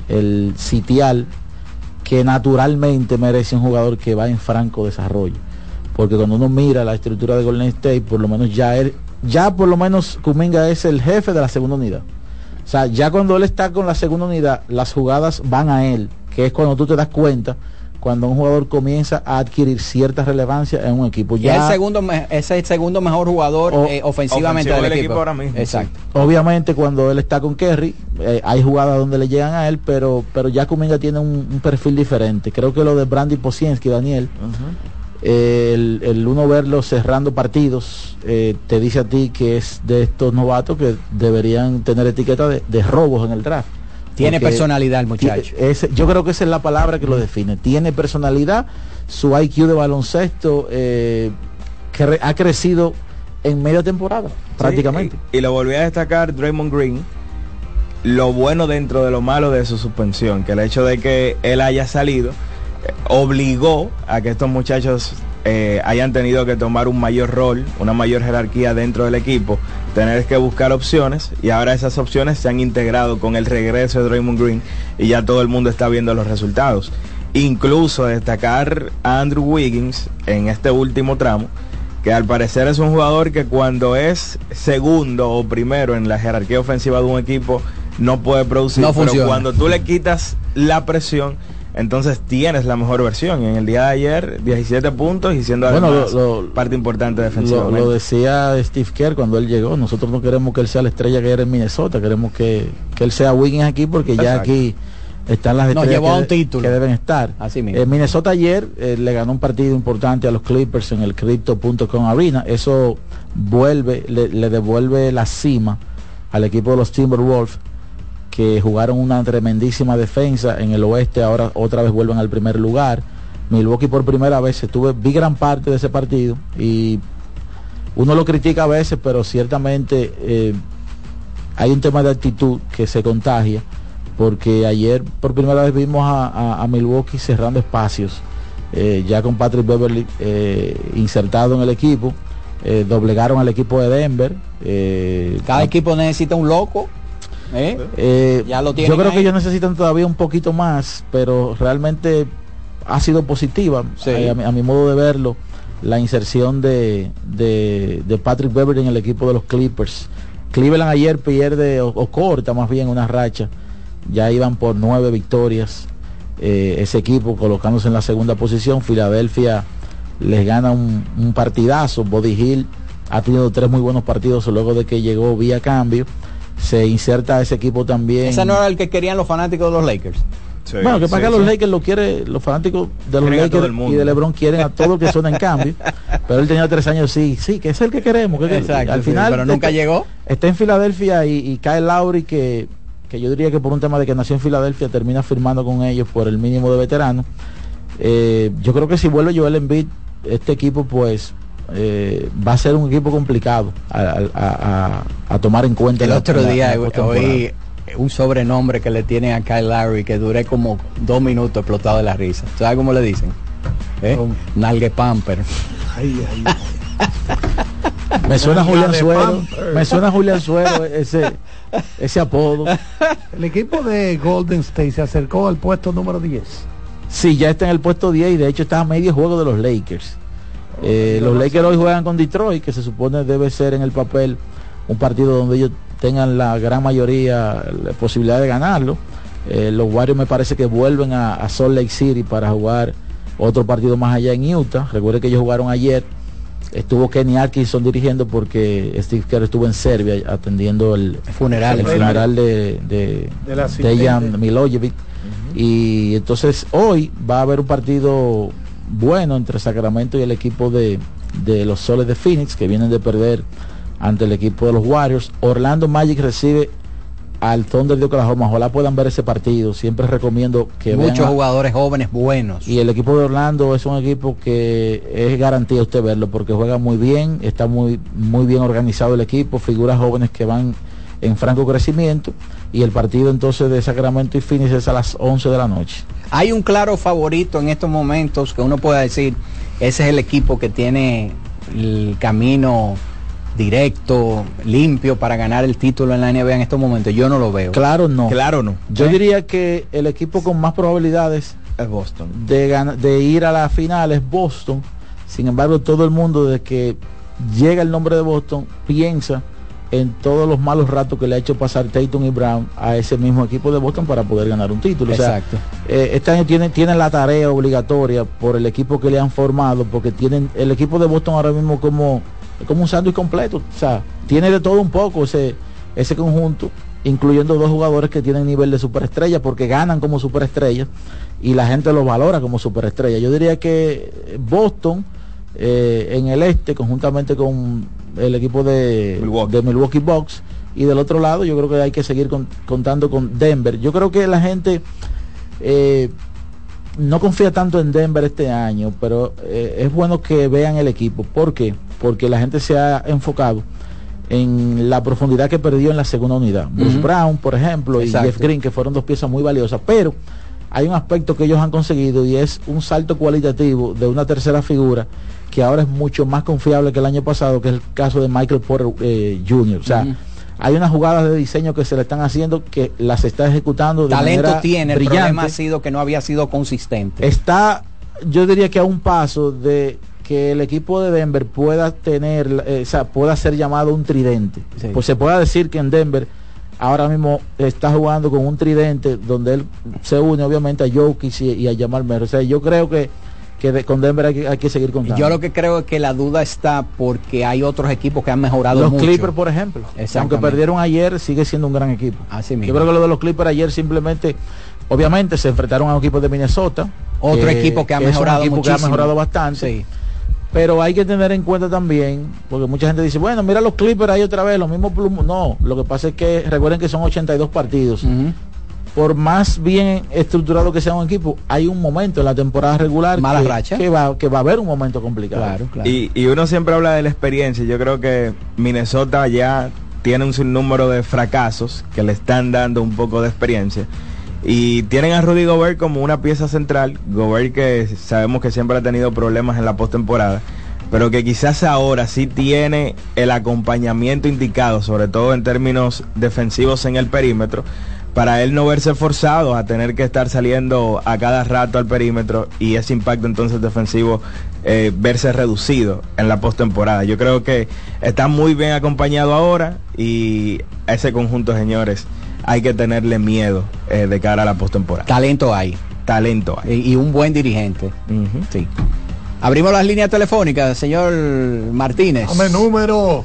el sitial que naturalmente merece un jugador que va en franco desarrollo. Porque cuando uno mira la estructura de Golden State, por lo menos ya él, ya por lo menos Kuminga es el jefe de la segunda unidad. O sea, ya cuando él está con la segunda unidad, las jugadas van a él, que es cuando tú te das cuenta cuando un jugador comienza a adquirir cierta relevancia en un equipo. Ya es el segundo, es el segundo mejor jugador eh, ofensivamente del, equipo. ahora mismo. Exacto. Obviamente cuando él está con Kerry, eh, hay jugadas donde le llegan a él, pero, pero ya Kuminga tiene un, perfil diferente. Creo que lo de Brandy Posiensky, Daniel, el, el uno verlo cerrando partidos eh, te dice a ti que es de estos novatos que deberían tener etiqueta de, de robos en el draft. Tiene Porque personalidad el muchacho. yo creo que esa es la palabra que lo define. Tiene personalidad, su IQ de baloncesto eh, cre- ha crecido en media temporada, prácticamente. Y, y lo volví a destacar Draymond Green. Lo bueno dentro de lo malo de su suspensión, que el hecho de que él haya salido obligó a que estos muchachos eh, hayan tenido que tomar un mayor rol, una mayor jerarquía dentro del equipo, tener que buscar opciones y ahora esas opciones se han integrado con el regreso de Draymond Green y ya todo el mundo está viendo los resultados. Incluso destacar a Andrew Wiggins en este último tramo, que al parecer es un jugador que cuando es segundo o primero en la jerarquía ofensiva de un equipo no puede producir, No pero cuando tú le quitas la presión, entonces tienes la mejor versión. En el día de ayer, 17 puntos y siendo Bueno, además lo- lo- parte importante Lo, defensivamente. lo decía Steve Kerr cuando él llegó. Nosotros no queremos que él sea la estrella que era en Minnesota. Queremos que, que él sea Wiggins aquí porque ya aquí están las estrellas que, un título. que deben estar. Así mismo. Eh, Minnesota ayer eh, le ganó un partido importante a los Clippers en el Crypto.com Arena. Eso vuelve, le, le devuelve la cima al equipo de los Timberwolves que jugaron una tremendísima defensa en el oeste, ahora otra vez vuelven al primer lugar. Milwaukee por primera vez, estuve, vi gran parte de ese partido y uno lo critica a veces, pero ciertamente eh, hay un tema de actitud que se contagia, porque ayer por primera vez vimos a, a- a Milwaukee cerrando espacios, eh, ya con Patrick Beverly eh, insertado en el equipo, eh, doblegaron al equipo de Denver. Cada equipo necesita un loco. ¿Eh? eh, Ya lo yo creo ahí. que ellos necesitan todavía un poquito más, pero realmente ha sido positiva, eh, a, mi, a mi modo de verlo, la inserción de, de, de Patrick Beverly en el equipo de los Clippers. Cleveland ayer pierde o, o corta más bien una racha, ya iban por nueve victorias eh, ese equipo colocándose en la segunda posición. Filadelfia les gana un, un partidazo, Body Hill ha tenido tres muy buenos partidos luego de que llegó vía cambio. Se inserta ese equipo también. Ese no era el que querían los fanáticos de los Lakers. bueno, que para que los Lakers lo quiere, los fanáticos de los Quieren Lakers y de LeBron quieren a todo el que suena en cambio. Pero él tenía tres años, sí, sí, que es el que queremos. que- Exacto, al sí, final, pero nunca está- llegó. Está en Filadelfia y, y Kyle Lowry que, que yo diría que por un tema de que nació en Filadelfia termina firmando con ellos por el mínimo de veterano. Eh, yo creo que si vuelve Joel Embiid, este equipo pues eh, va a ser un equipo complicado a, a- a- a tomar en cuenta. El la- otro la- día la oí un sobrenombre que le tienen a Kyle Larry que duré como dos minutos explotado de la risa. ¿Sabes cómo le dicen? ¿Eh? Nalgue Pamper. Me suena Julián Suero, Pamper. me suena Julián Suero ese, ese apodo. El equipo de Golden State se acercó al puesto número 10. Sí, ya está en el puesto 10 y de hecho está a medio juego de los Lakers. Eh, los Lakers hoy juegan con Detroit, que se supone debe ser en el papel un partido donde ellos tengan la gran mayoría la posibilidad de ganarlo. Eh, los Warriors me parece que vuelven a, a Salt Lake City para jugar otro partido más allá en Utah. Recuerde que ellos jugaron ayer. Estuvo Kenny Atkinson dirigiendo porque Steve Kerr estuvo en Serbia atendiendo el Funeral. el funeral de, de, Del asistente. Dejan Milojevic. Y entonces hoy va a haber un partido bueno entre Sacramento y el equipo de, de los Soles de Phoenix que vienen de perder ante el equipo de los Warriors. Orlando Magic recibe al Thunder de Oklahoma. Ojalá puedan ver ese partido. Siempre recomiendo que vean Muchos a- jugadores jóvenes buenos. y el equipo de Orlando es un equipo que es garantía usted verlo porque juega muy bien, está muy, muy bien organizado el equipo, figuras jóvenes que van en franco crecimiento y el partido entonces de Sacramento y Phoenix es a las 11 de la noche. Hay un claro favorito en estos momentos que uno pueda decir, ese es el equipo que tiene el camino directo, limpio para ganar el título en la NBA en estos momentos. Yo no lo veo. Claro, no. Claro, no. Yo ¿Eh? diría que el equipo con más probabilidades Es Boston. de, de ir a la final es Boston. Sin embargo, todo el mundo desde que llega el nombre de Boston piensa en todos los malos ratos que le ha hecho pasar Tatum y Brown a ese mismo equipo de Boston para poder ganar un título. O sea, Exacto. eh, este año tienen, tienen la tarea obligatoria por el equipo que le han formado, porque tienen el equipo de Boston ahora mismo como, como un sándwich completo. O sea, tiene de todo un poco ese, ese conjunto incluyendo dos jugadores que tienen nivel de superestrella porque ganan como superestrella y la gente los valora como superestrella. Yo diría que Boston eh, en el este, conjuntamente con el equipo de Milwaukee, de Milwaukee Bucks, y del otro lado yo creo que hay que seguir contando con Denver. Yo creo que la gente eh, no confía tanto en Denver este año, pero eh, es bueno que vean el equipo. ¿Por qué? Porque la gente se ha enfocado en la profundidad que perdió en la segunda unidad. Bruce Brown, por ejemplo, y Jeff Green, que fueron dos piezas muy valiosas, pero hay un aspecto que ellos han conseguido y es un salto cualitativo de una tercera figura que ahora es mucho más confiable que el año pasado, que es el caso de Michael Porter eh, Jr. O sea, hay unas jugadas de diseño que se le están haciendo que las está ejecutando de Talento tiene, el problema ha sido que no había sido consistente. Está, yo diría que a un paso de que el equipo de Denver pueda tener, eh, o sea, pueda ser llamado un tridente. Pues se pueda decir que en Denver ahora mismo está jugando con un tridente donde él se une obviamente a Jokic y, a Jamal Murray. O sea, yo creo que que con Denver hay que, seguir contando. Yo lo que creo es que la duda está porque hay otros equipos que han mejorado los Clippers, por ejemplo. Aunque perdieron ayer, sigue siendo un gran equipo. Así mismo. Yo creo que lo de los Clippers ayer simplemente, obviamente, se enfrentaron a un equipo de Minnesota. Otro equipo que ha mejorado que ha mejorado bastante. Pero hay que tener en cuenta también, porque mucha gente dice, bueno, mira los Clippers ahí otra vez, los mismos plumos. No, lo que pasa es que recuerden que son 82 partidos por más bien estructurado que sea un equipo, hay un momento en la temporada regular que, va, que va a haber un momento complicado. Y, uno siempre habla de la experiencia. Yo creo que Minnesota ya tiene un sinnúmero de fracasos que le están dando un poco de experiencia. Y tienen a Rudy Gobert como una pieza central. Gobert que sabemos que siempre ha tenido problemas en la postemporada. Pero que quizás ahora sí tiene el acompañamiento indicado, sobre todo en términos defensivos en el perímetro, para él no verse forzado a tener que estar saliendo a cada rato al perímetro y ese impacto entonces defensivo eh, verse reducido en la postemporada. Yo creo que está muy bien acompañado ahora y a ese conjunto, señores, hay que tenerle miedo eh, de cara a la postemporada. Talento hay. Talento hay. Y, un buen dirigente. Sí. Abrimos las líneas telefónicas, señor Martínez. Dame número.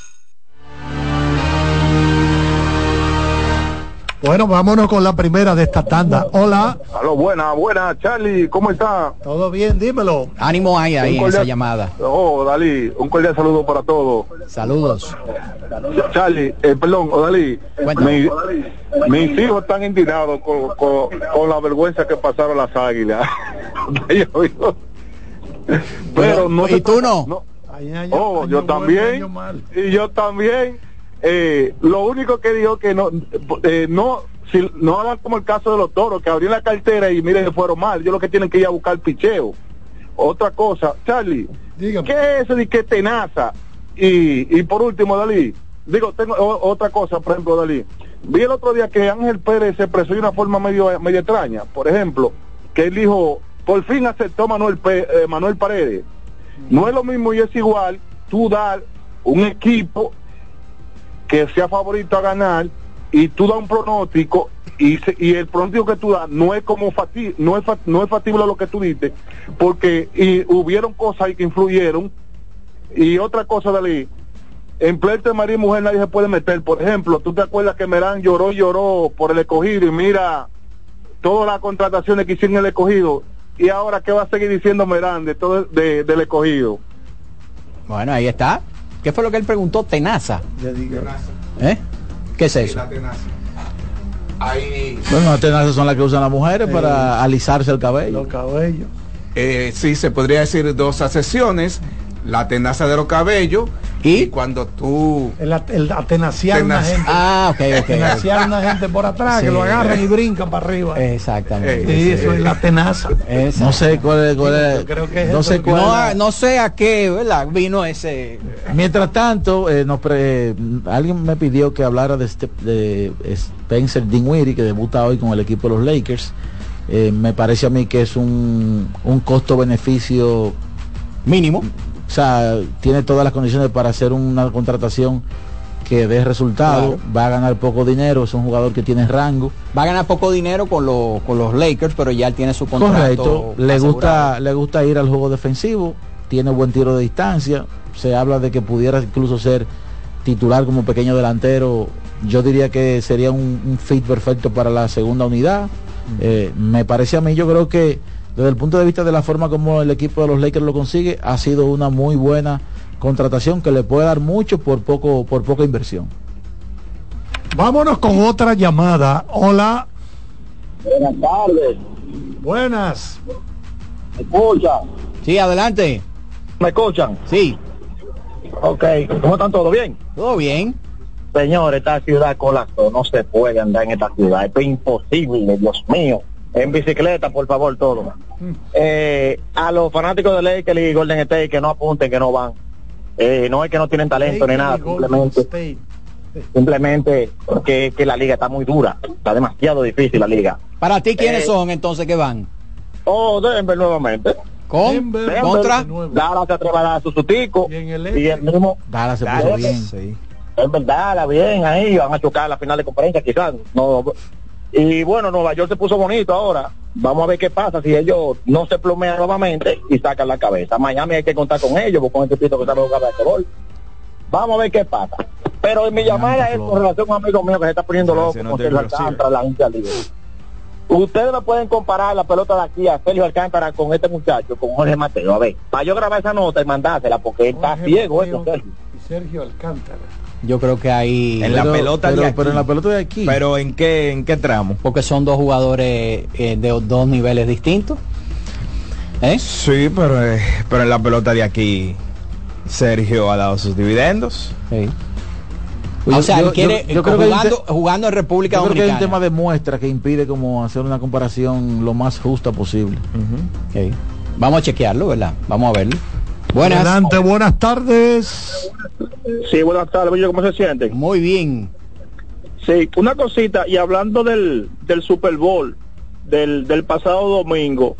Bueno, vámonos con la primera de esta tanda. Hola. Aló, buena, buena, Charlie, ¿cómo está? Todo bien, dímelo. Ánimo hay ahí en esa llamada. Oh, Dalí, un cordial saludo para todos. Saludos. Charlie, eh, perdón, oh, Dalí, mis hijos están indignados con, la vergüenza que pasaron las águilas. Pero no ¿Y tú no? oh, yo también. Y yo también eh, lo único que dijo que no, eh, no, si, no hagan como el caso de los toros, que abrieron la cartera y miren, se fueron mal. Yo lo que tienen que ir a buscar picheo. Otra cosa, Charlie, ¿qué es eso de que tenaza? Y, y por último, Dalí, digo, tengo otra cosa, por ejemplo, Dalí. Vi el otro día que Ángel Pérez se expresó de una forma medio, medio extraña. Por ejemplo, que él dijo, por fin aceptó Manuel, eh, Manuel Paredes. No es lo mismo y es igual tú dar un equipo que sea favorito a ganar y tú das un pronóstico y, y el pronóstico que tú das no es como fati no es no es factible lo que tú dices porque y hubieron cosas ahí que influyeron. Y otra cosa de en pleito de marido y mujer nadie se puede meter. Por ejemplo tú te acuerdas que Merán lloró lloró por el escogido y mira todas las contrataciones que hicieron el escogido y ahora qué va a seguir diciendo Merán de todo del escogido bueno ahí está ¿Qué fue lo que él preguntó? Tenaza. ¿Eh? ¿Qué es eso? La tenaza. Bueno, las tenazas son las que usan las mujeres para alisarse el cabello. Los cabellos. Eh, sí, se podría decir dos asesiones. La tenaza de los cabellos ¿Y? cuando tú... El, el atenaciar una gente. Ah, ok, ok. Atenaciar una gente por atrás, que lo agarran y brincan para arriba. Exactamente. Sí, eso es la tenaza. No sé cuál es... Cuál es creo que es no, sé cuál no, sé a qué ¿verdad? vino ese... Mientras tanto, eh, nos pre... alguien me pidió que hablara de, este, de Spencer Dinwiddie, que debuta hoy con el equipo de los Lakers. Eh, me parece a mí que es un, un costo-beneficio Mínimo. O sea, tiene todas las condiciones para hacer una contratación que dé resultado, va a ganar poco dinero, es un jugador que tiene rango. Va a ganar poco dinero con, los con los Lakers, pero ya él tiene su contrato. Correcto, le gusta, le gusta ir al juego defensivo, tiene buen tiro de distancia, se habla de que pudiera incluso ser titular como pequeño delantero, yo diría que sería un, un fit perfecto para la segunda unidad. Eh, me parece a mí, yo creo que desde el punto de vista de la forma como el equipo de los Lakers lo consigue, ha sido una muy buena contratación que le puede dar mucho por poco, por poca inversión. Vámonos con otra llamada. Hola. Buenas tardes. Buenas. ¿Me escucha? Sí, adelante. ¿Me escuchan? Sí. Ok, ¿cómo están todos? ¿Bien? Todo bien. Señor, esta ciudad colapsó, no se puede andar en esta ciudad, esto es imposible, Dios mío. En bicicleta, por favor, todo. Eh, a los fanáticos de Lakers y Golden State que no apunten, que no van. Eh, no es que no tienen talento ni nada, simplemente, simplemente que, que la liga está muy dura, está demasiado difícil la liga. Para ti, ¿quiénes Eh, son entonces que van? Oh, Denver nuevamente. ¿Con? Denver, ¿Contra? Dallas se atreve a dar su sutico. Y, el mismo. Dallas se puso bien. Es verdad, la bien ahí, van a chocar la final de conferencia quizás. No, y bueno, Nueva York se puso bonito ahora. Vamos a ver qué pasa si ellos no se plomean nuevamente y sacan la cabeza. Miami hay que contar con ellos, porque con este pito que sabe jugar basquetbol. Vamos a ver qué pasa. Pero en mi llamada es con relación a un amigo mío que se está poniendo loco con Sergio Alcántara, la hincha libre. Ustedes me pueden comparar la pelota de aquí a Sergio Alcántara con este muchacho, con Jorge Mateo. A ver, para yo grabar esa nota y mandársela, porque él está ciego, eso, Sergio. Sergio Alcántara. Yo creo que ahí... En la pelota de aquí. pero en la pelota de aquí. Pero en qué, en qué tramo? Porque son dos jugadores eh, de dos niveles distintos. ¿Eh? Sí, pero, eh, pero en la pelota de aquí Sergio ha dado sus dividendos. o sea, él quiere, yo creo que jugando, te- jugando en República Yo creo que hay un Dominicana. tema de muestra que impide como hacer una comparación lo más justa posible. Vamos a chequearlo, ¿verdad? Vamos a verlo. Buenas. Adelante, buenas tardes. Sí, buenas tardes, ¿cómo se sienten? Muy bien. Sí, una cosita, y hablando del, del Super Bowl del, del pasado domingo,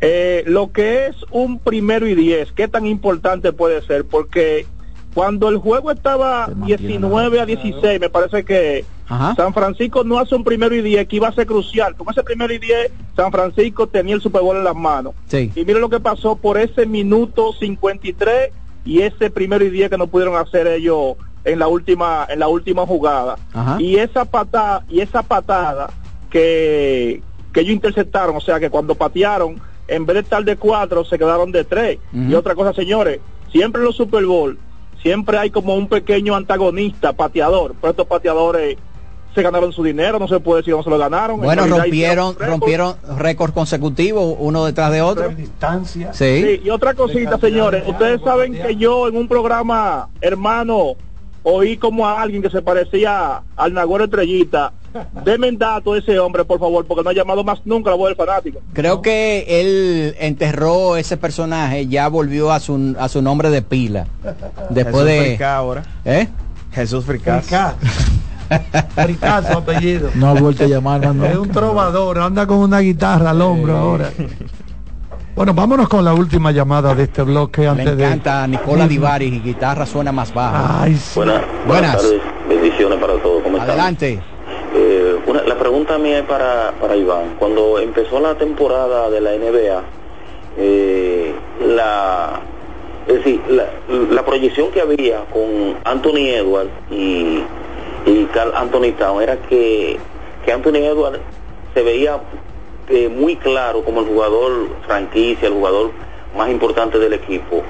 eh, lo que es un primero y diez, ¿qué tan importante puede ser? Porque cuando el juego estaba 19 a 16, me parece que San Francisco no hace un primero y diez que iba a ser crucial. Con ese primero y diez, San Francisco tenía el Super Bowl en las manos. Sí. Y mire lo que pasó por ese minuto 53 y ese primero y diez que no pudieron hacer ellos en la última en la última jugada. Ajá. Y esa patada y esa patada que que ellos interceptaron, o sea que cuando patearon en vez de estar de cuatro se quedaron de tres. Y otra cosa, señores, siempre en los Super Bowl siempre hay como un pequeño antagonista, pateador, pero estos pateadores se ganaron su dinero, no se puede decir cómo se lo ganaron. Bueno, rompieron, récord. rompieron récords consecutivos uno detrás de otro. Distancia. Sí. Sí, y otra cosita, señores. Ustedes saben que yo en un programa, hermano, oí como a alguien que se parecía al Nagoro Estrellita. Deme el dato de ese hombre, por favor, porque no ha llamado más nunca la voz del fanático. Creo que él enterró ese personaje, ya volvió a su, a su nombre de pila. Después Jesús de... Fricá ahora. ¿Eh? Jesús Fricá. Fricazo apellido. No ha vuelto a llamar más Es nunca. un trovador, anda con una guitarra al hombro ahora. Bueno, vámonos con la última llamada de este bloque antes de. encanta a Nicola Divari y guitarra suena más baja. Ay, sí. Buenas, Buenas. tardes, bendiciones para todos. ¿Cómo? Adelante. Eh, una- la pregunta mía es para, para Iván. Cuando empezó la temporada de la NBA, eh, la, es decir, la, la proyección que había con Anthony Edwards y, y Carl Anthony Town era que, que Anthony Edwards se veía eh, muy claro como el jugador franquicia, el jugador más importante del equipo.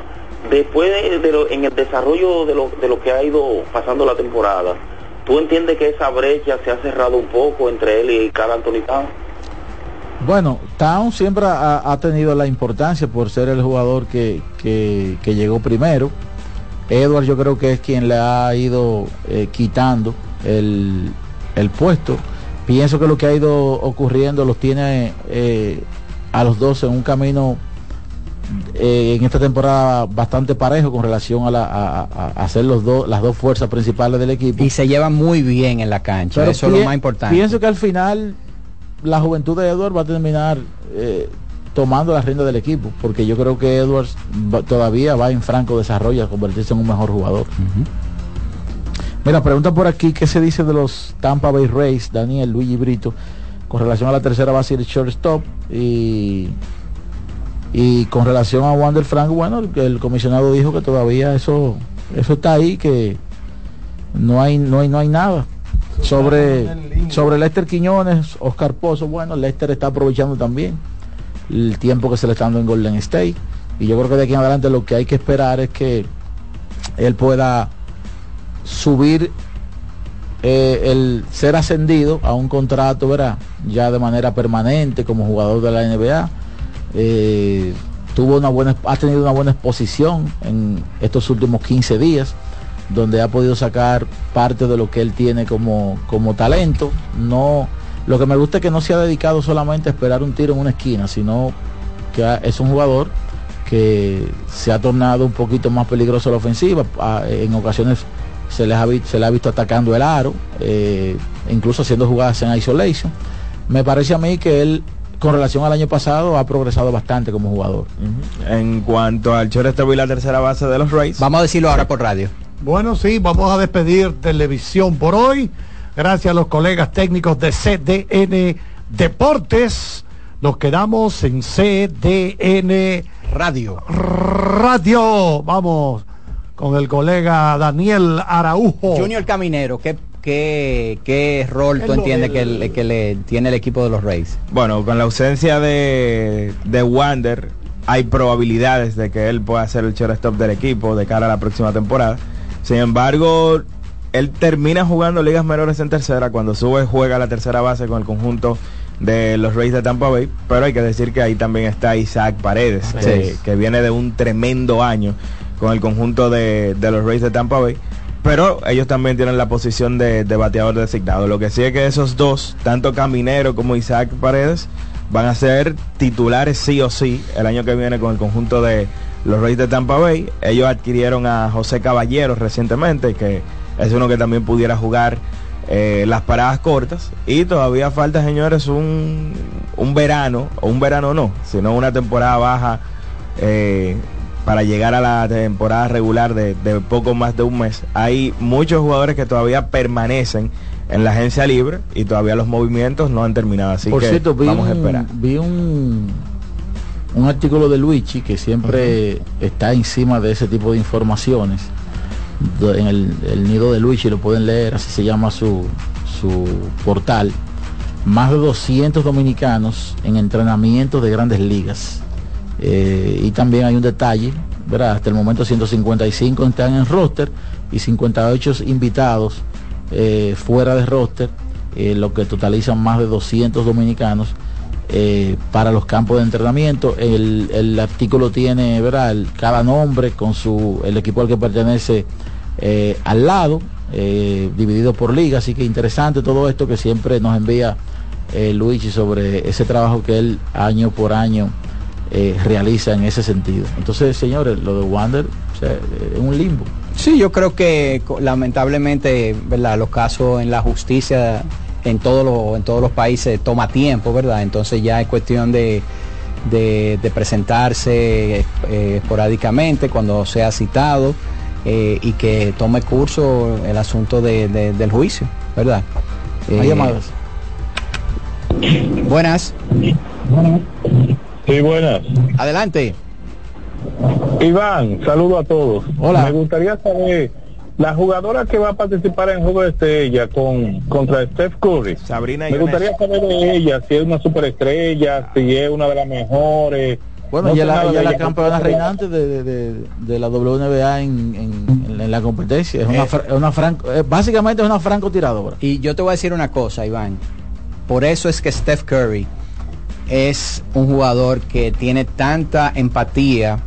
Después de, lo- en el desarrollo de lo, de lo que ha ido pasando la temporada, ¿tú entiendes que esa brecha se ha cerrado un poco entre él y Carl Anthony Town? Bueno, Town siempre ha, ha tenido la importancia por ser el jugador que, que- que llegó primero. Edward yo creo que es quien le ha ido eh, quitando el, el puesto. Pienso que lo que ha ido ocurriendo los tiene eh, a los dos en un camino eh, en esta temporada bastante parejo con relación a, la, a, a- a ser los dos, las dos fuerzas principales del equipo. Y se llevan muy bien en la cancha. Pero Eso es lo más importante. Pienso que al final la juventud de Edward va a terminar eh, tomando la rienda del equipo, porque yo creo que Edwards todavía va en franco desarrollo a convertirse en un mejor jugador. Mira, pregunta por aquí qué se dice de los Tampa Bay Rays, Daniel, Luigi Brito, con relación a la tercera base y el shortstop y y con relación a Wander Frank, bueno, el, el, comisionado dijo que todavía eso eso está ahí, que no hay no hay no hay nada. Sobre sobre Lester Quiñones, Oscar Pozo, bueno, Lester está aprovechando también el tiempo que se le está dando en Golden State y yo creo que de aquí en adelante lo que hay que esperar es que él pueda subir eh, el ser ascendido a un contrato, ¿verdad? Ya de manera permanente como jugador de la NBA eh, tuvo una buena, ha tenido una buena exposición en estos últimos 15 días, donde ha podido sacar parte de lo que él tiene como, como talento. No, lo que me gusta es que no se ha dedicado solamente a esperar un tiro en una esquina, sino que es un jugador que se ha tornado un poquito más peligroso la ofensiva. En ocasiones se, les ha, se le ha visto atacando el aro, eh, incluso haciendo jugadas en isolation. Me parece a mí que él con relación al año pasado ha progresado bastante como jugador. En cuanto al shortstop y la tercera base de los Rays. Vamos a decirlo ahora por radio. Bueno, sí, vamos a despedir televisión por hoy. Gracias a los colegas técnicos de CDN Deportes. Nos quedamos en CDN Radio. Radio. Vamos con el colega Daniel Araujo. Junior Caminero, ¿qué ¿qué, qué rol tú entiendes que, le, que le tiene el equipo de los Rays? Bueno, con la ausencia de, de Wander, hay probabilidades de que él pueda ser el shortstop del equipo de cara a la próxima temporada. Sin embargo, él termina jugando ligas menores en tercera, cuando sube juega la tercera base con el conjunto de los Rays de Tampa Bay, pero hay que decir que ahí también está Isaac Paredes, que, que, viene de un tremendo año con el conjunto de, de los Rays de Tampa Bay pero ellos también tienen la posición de, bateador designado. Lo que sí es que esos dos, tanto Caminero como Isaac Paredes, van a ser titulares sí o sí el año que viene con el conjunto de los Reyes de Tampa Bay. Ellos adquirieron a José Caballero recientemente, que es uno que también pudiera jugar eh, las paradas cortas. Y todavía falta, señores, un, un verano, o un verano no, sino una temporada baja. Eh, para llegar a la temporada regular de, poco más de un mes. Hay muchos jugadores que todavía permanecen en la agencia libre y todavía los movimientos no han terminado. Así Por que cierto, vamos a esperar. Vi un, un artículo de Luigi que siempre está encima de ese tipo de informaciones. En el, nido de Luigi lo pueden leer, así se llama su, su portal. Más de 200 dominicanos en entrenamientos de grandes ligas eh, y también hay un detalle, ¿verdad? Hasta el momento 155 están en roster y 58 invitados eh, fuera de roster, eh, lo que totalizan más de 200 dominicanos para los campos de entrenamiento. El, artículo tiene, ¿verdad? cada nombre con su, el equipo al que pertenece al lado, dividido por liga, así que interesante todo esto que siempre nos envía Luigi sobre ese trabajo que él año por año eh, realiza en ese sentido. Entonces, señores, lo de Wander es un limbo. Sí, yo creo que lamentablemente, ¿verdad? Los casos en la justicia en todos los, en todos los países toma tiempo, ¿verdad? Entonces ya es cuestión de, de, presentarse eh, esporádicamente cuando sea citado eh, y que tome curso el asunto del juicio, ¿verdad? Hay llamadas. Buenas. Sí, buenas. Adelante. Iván, saludo a todos. Hola. Me gustaría saber, la jugadora que va a participar en Juego de Estrella con, contra Steph Curry. Sabrina Me gustaría saber de ella, si es una superestrella, si es una de las mejores. Bueno, ella, la, la campeona reinante de, de, de, la WNBA en, en, la competencia. Es una, eh, una franco, eh, básicamente es una francotiradora. Y yo te voy a decir una cosa, Iván. Por eso es que Steph Curry es un jugador que tiene tanta empatía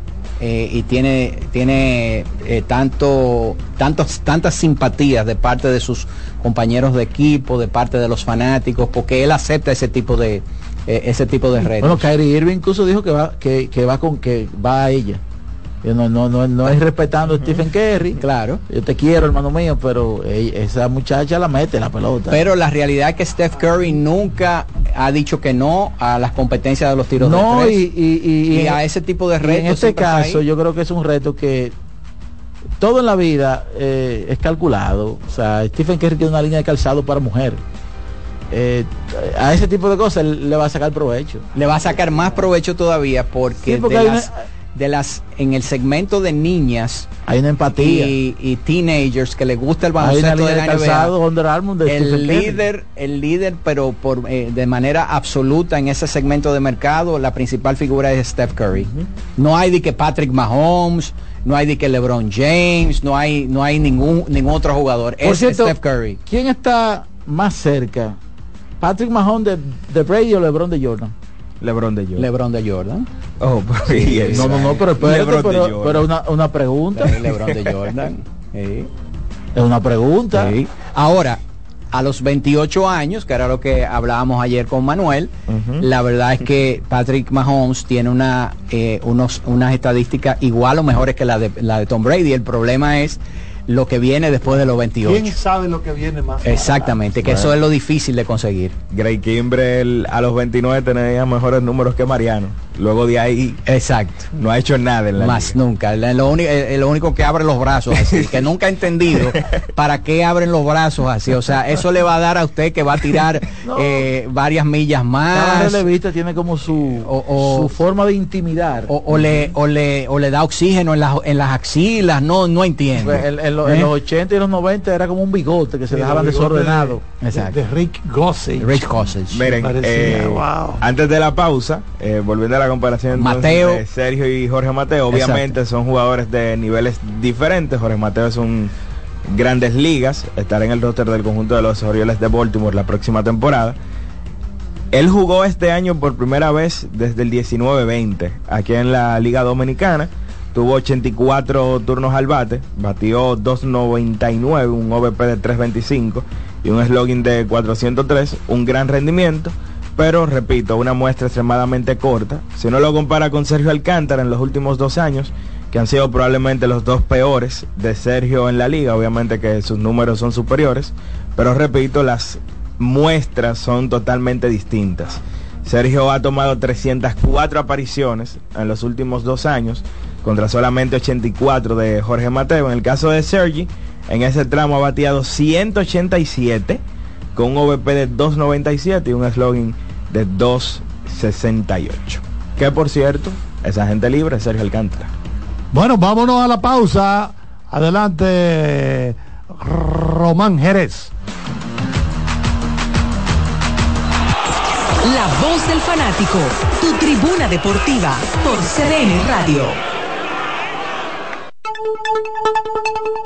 eh, y tiene, tiene eh, tanto, tantos, tantas simpatías de parte de sus compañeros de equipo, de parte de los fanáticos, porque él acepta ese tipo de eh, ese tipo de retos. Bueno, Kyrie Irving incluso dijo que va, que, va con que va a ella. Yo no, no, no, no es respetando a Stephen Curry. Claro. Yo te quiero, hermano mío, pero esa muchacha la mete la pelota. Pero la realidad es que Steph Curry nunca ha dicho que no a las competencias de los tiros no, de tres. y, y, y- Y a ese tipo de retos En este caso, yo creo que es un reto que todo en la vida eh, es calculado. O sea, Stephen Curry tiene una línea de calzado para mujer. Eh, a ese tipo de cosas le va a sacar provecho. le va a sacar más provecho todavía porque, Sí, porque de, hay las, de las en el segmento de niñas Hay una empatía. y, y teenagers que les gusta el baloncesto de la NBA, calzado de el líder el líder pero por eh, de manera absoluta en ese segmento de mercado la principal figura es Steph Curry no hay de que Patrick Mahomes no hay de que LeBron James no hay no hay ningún ningún otro jugador Por es cierto, Steph Curry ¿Quién está más cerca? ¿Patrick Mahomes de, de Brady o LeBron de Jordan? LeBron de Jordan. LeBron de Jordan Oh, pero- y No, no, no, pero espérate, LeBron de pero, Jordan. pero una, una pregunta. LeBron de Jordan Sí. Es una pregunta. Sí. Ahora, a los 28 años, que era lo que hablábamos ayer con Manuel, la verdad es que Patrick Mahomes tiene una, eh, unos, unas estadísticas igual o mejores que la de, la de Tom Brady. El problema es lo que viene después de los 28. ¿Quién sabe lo que viene más? Exactamente, que eso es lo difícil de conseguir. Gray Kimbrell a los 29 tenía mejores números que Mariano. Luego de ahí Exacto. no ha hecho nada en la Más liga. nunca. Lo, único, eh, lo único que abre los brazos así, que nunca he entendido para qué abren los brazos así. O sea, eso le va a dar a usted que va a tirar eh, varias millas Cada más. relevista tiene como su, O- o- su forma de intimidar. O, o le, o, le, o le da oxígeno en, las en las axilas, no, no entiendo. Pues, en lo- en ¿Eh? los 80 y los 90 era como un bigote que se Sí, dejaban desordenado. De, Exacto. de Rick Gossage. Rich Gossage. Miren, eh, wow. antes de la pausa, eh, volviendo a la comparación entonces Mateo. de Sergio y Jorge Mateo, obviamente son jugadores de niveles diferentes. Jorge Mateo es un grandes ligas, estará en el roster del conjunto de los Orioles de Baltimore la próxima temporada. Él jugó este año por primera vez desde el 19-20 aquí en la Liga Dominicana. Tuvo 84 turnos al bate, batió 2.99, un OVP de 3.25 y un slogan de 403, un gran rendimiento, pero repito, una muestra extremadamente corta. Si uno lo compara con Sergio Alcántara en los últimos dos años, que han sido probablemente los dos peores de Sergio en la liga, obviamente que sus números son superiores, pero repito, las muestras son totalmente distintas. Sergio ha tomado 304 apariciones en los últimos dos años, contra solamente 84 de Jorge Mateo. En el caso de Sergi, en ese tramo ha bateado 187 con un OVP de 297 y un slogan de 268. Que por cierto, esa gente libre es Sergio Alcántara. Bueno, vámonos a la pausa. Adelante, Román Jerez. La voz del fanático, tu tribuna deportiva por CDN Radio.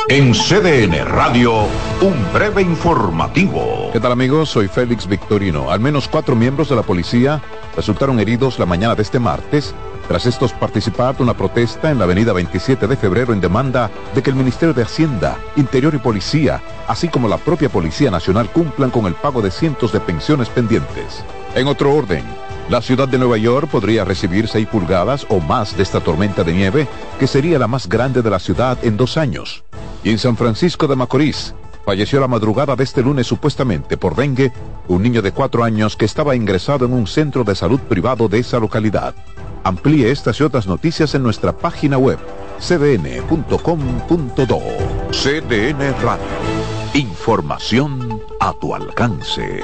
En CDN Radio, un breve informativo. ¿Qué tal amigos? Soy Félix Victorino. Al menos cuatro miembros de la policía resultaron heridos la mañana de este martes tras estos participar de una protesta en la avenida 27 de febrero en demanda de que el Ministerio de Hacienda, Interior y Policía, así como la propia Policía Nacional cumplan con el pago de cientos de pensiones pendientes. En otro orden, la ciudad de Nueva York podría recibir 6 pulgadas o más de esta tormenta de nieve, que sería la más grande de la ciudad en dos años. Y en San Francisco de Macorís, falleció la madrugada de este lunes supuestamente por dengue un niño de cuatro años que estaba ingresado en un centro de salud privado de esa localidad. Amplíe estas y otras noticias en nuestra página web cdn.com.do. CDN Radio. Información a tu alcance.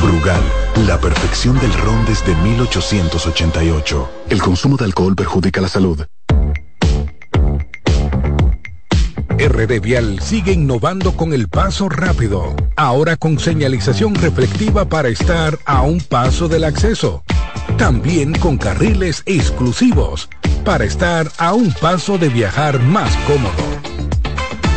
Brugal, la perfección del ron desde 1888. El consumo de alcohol perjudica la salud. RD Vial sigue innovando con el paso rápido, ahora con señalización reflectiva para estar a un paso del acceso. También con carriles exclusivos, para estar a un paso de viajar más cómodo.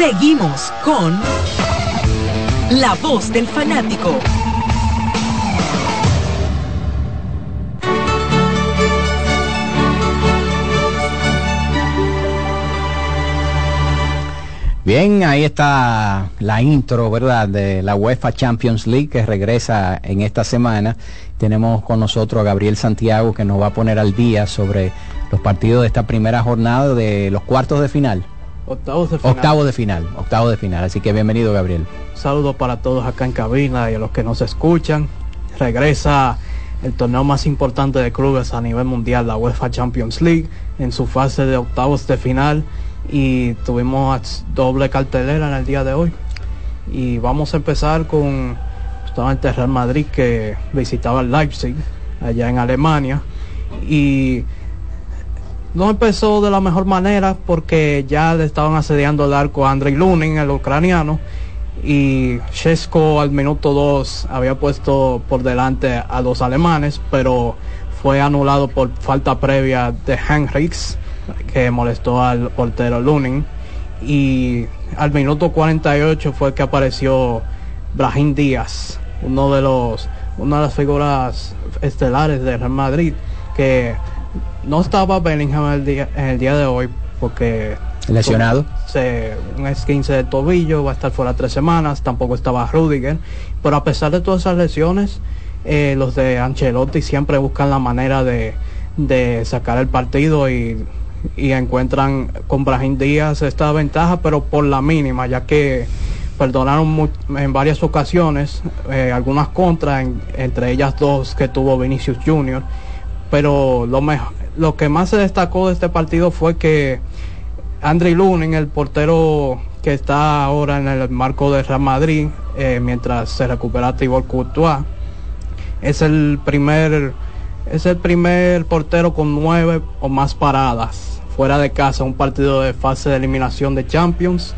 Seguimos con La Voz del Fanático. Bien, ahí está la intro, ¿verdad? De la UEFA Champions League que regresa en esta semana. Tenemos con nosotros a Gabriel Santiago que nos va a poner al día sobre los partidos de esta primera jornada de los cuartos de final. Octavos de final. Octavo de final, octavo de final. Así que bienvenido, Gabriel. Saludos para todos acá en cabina y a los que nos escuchan. Regresa el torneo más importante de clubes a nivel mundial, la UEFA Champions League, en su fase de octavos de final. Y tuvimos doble cartelera en el día de hoy. Y vamos a empezar con justamente Real Madrid que visitaba el Leipzig allá en Alemania. Y no empezó de la mejor manera porque ya le estaban asediando el arco a Andrei Lunin, el ucraniano, y Shesko al minuto 2 había puesto por delante a los alemanes, pero fue anulado por falta previa de Henriks, que molestó al portero Lunin, y al minuto 48 fue que apareció Brahim Díaz, uno de los una de las figuras estelares de Real Madrid, que no estaba Bellingham el día, en el día de hoy porque lesionado. se, un esquince de tobillo va a estar fuera tres semanas tampoco estaba Rudiger. Pero a pesar de todas esas lesiones eh, los de Ancelotti siempre buscan la manera de, de sacar el partido y, y, encuentran con Brahim Díaz esta ventaja pero por la mínima ya que perdonaron en varias ocasiones eh, algunas contras entre ellas dos que tuvo Vinicius Junior pero lo mejor lo que más se destacó de este partido fue que André Lunin, el portero que está ahora en el marco de Real Madrid, eh, mientras se recupera Tibor Courtois, es el primer es el primer portero con nueve o más paradas fuera de casa, un partido de fase de eliminación de Champions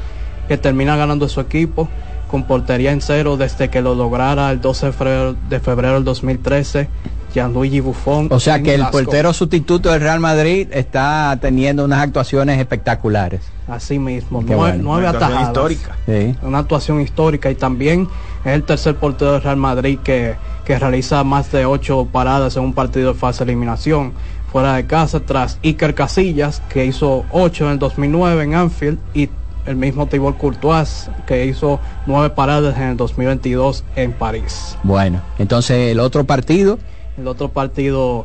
que termina ganando su equipo con portería en cero desde que lo lograra el 12 de febrero, de febrero del 2013 Gianluigi Buffon. O sea que el portero sustituto del Real Madrid está teniendo unas actuaciones espectaculares. Así mismo, nueve, nueve atajadas. Histórica. Sí. Una actuación histórica y también es el tercer portero del Real Madrid que, que realiza más de ocho paradas en un partido de fase de eliminación fuera de casa tras Iker Casillas que hizo ocho en el 2009 en Anfield y el mismo Thibaut Courtois que hizo nueve paradas en el 2022 en París. Bueno, entonces el otro partido. El otro partido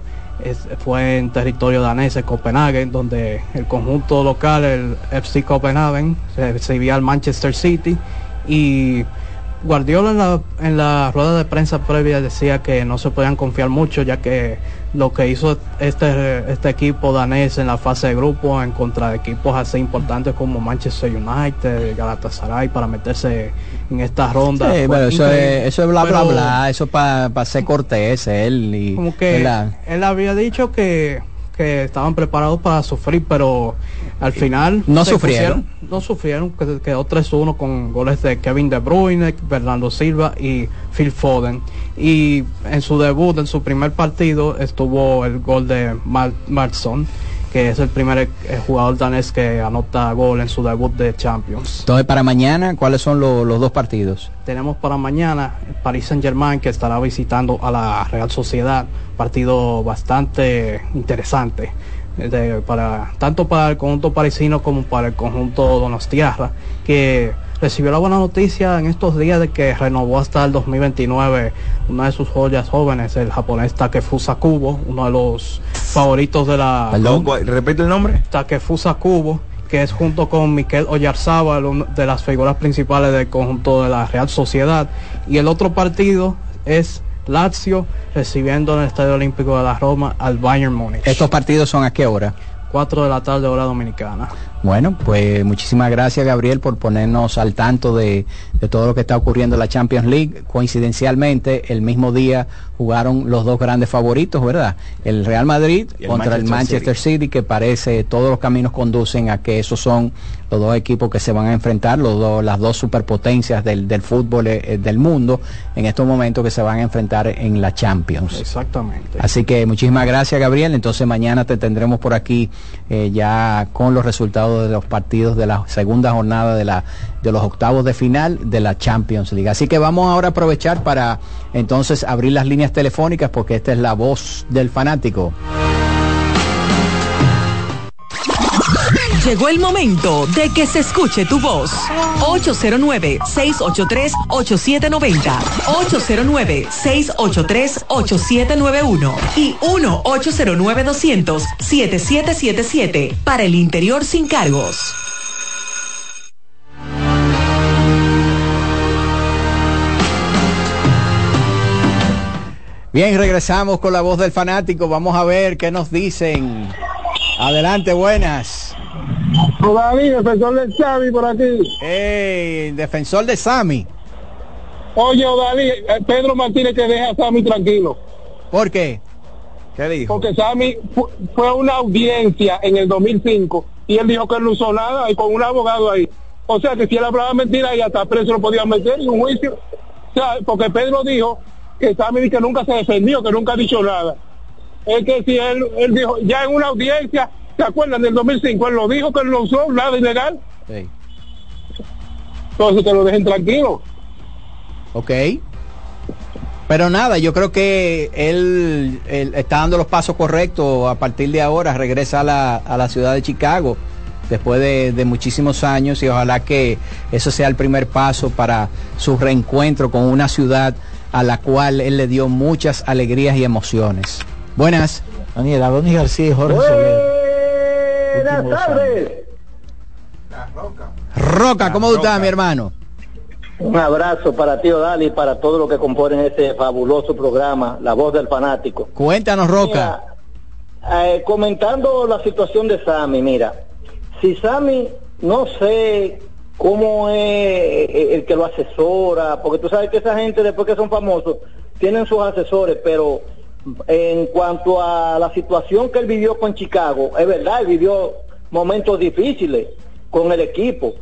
fue en territorio danés, en Copenhague, donde el conjunto local, el FC Copenhagen, recibía al Manchester City y Guardiola en la, en la rueda de prensa previa decía que no se podían confiar mucho ya que lo que hizo este, este equipo danés en la fase de grupo en contra de equipos así importantes como Manchester United, Galatasaray para meterse en esta ronda. Sí, pero eso es, eso es bla bla bla, eso para pa ser cortés él y como que él había dicho que que estaban preparados para sufrir, pero al final no sufrieron. no sufrieron, quedó 3-1 con goles de Kevin De Bruyne, Fernando Silva y Phil Foden. Y en su debut, en su primer partido, estuvo el gol de Mar Marson que es el primer eh, jugador danés que anota gol en su debut de Champions. Entonces, para mañana, ¿cuáles son los dos partidos? Tenemos para mañana el Paris Saint Germain que estará visitando a la Real Sociedad, partido bastante interesante. Para, tanto para el conjunto parisino como para el conjunto donostiarra, que recibió la buena noticia en estos días de que renovó hasta el 2029 una de sus joyas jóvenes, el japonés Takefusa Kubo, uno de los favoritos de la... Perdón, repite el nombre. Takefusa Kubo, que es junto con Miquel Oyarzábal, de las figuras principales del conjunto de la Real Sociedad. Y el otro partido es Lazio recibiendo en el Estadio Olímpico de la Roma al Bayern Múnich. ¿Estos partidos son a qué hora? 4 de la tarde hora dominicana. Bueno, pues muchísimas gracias Gabriel por ponernos al tanto de, de, todo lo que está ocurriendo en la Champions League. Coincidencialmente, el mismo día jugaron los dos grandes favoritos, ¿verdad? El Real Madrid contra el Manchester City. que parece todos los caminos conducen a que esos son los dos equipos que se van a enfrentar, los dos, las dos superpotencias del, del fútbol eh, del mundo en estos momentos que se van a enfrentar en la Champions. Exactamente. Así que muchísimas gracias Gabriel. Entonces mañana te tendremos por aquí eh, ya con los resultados de los partidos de la segunda jornada de la de los octavos de final de la Champions League. Así que vamos ahora a aprovechar para entonces abrir las líneas telefónicas porque esta es la voz del fanático. Llegó el momento de que se escuche tu voz. 809-683-8790. 809-683-8791. Y 1-809-200-7777. Para el interior sin cargos. Bien, regresamos con la voz del fanático. Vamos a ver qué nos dicen. Adelante, buenas. David, defensor de Sami por aquí. Hey, defensor de Sami. Oye, David, eh, Pedro Martínez que deja a Sami tranquilo. ¿Por qué? ¿Qué dijo? Porque Sami fue a una audiencia en el 2005 y él dijo que no usó nada y con un abogado ahí. O sea que si él hablaba mentira y hasta preso lo podían meter en un juicio. O sea, porque Pedro dijo que Sammy que nunca se defendió, que nunca ha dicho nada. Es que si él, él dijo, ya en una audiencia, ¿se acuerdan del 2005? Él lo dijo que no usó nada ilegal. Sí. Entonces que lo dejen tranquilo. Ok. Pero nada, yo creo que él, está dando los pasos correctos a partir de ahora, regresa a la, a la ciudad de Chicago después de, de, muchísimos años y ojalá que eso sea el primer paso para su reencuentro con una ciudad a la cual él le dio muchas alegrías y emociones. Buenas. Daniel Adonis García y Jorge Buenas tardes. Roca. Roca, ¿cómo estás, mi hermano? Un abrazo para ti, Dali, y para todo lo que componen este fabuloso programa, La Voz del Fanático. Cuéntanos, Roca. eh, comentando la situación de Sammy, mira, si Sammy, no sé cómo es el que lo asesora, porque tú sabes que esa gente después que son famosos tienen sus asesores, pero en cuanto a la situación que él vivió con Chicago, es verdad, él vivió momentos difíciles con el equipo,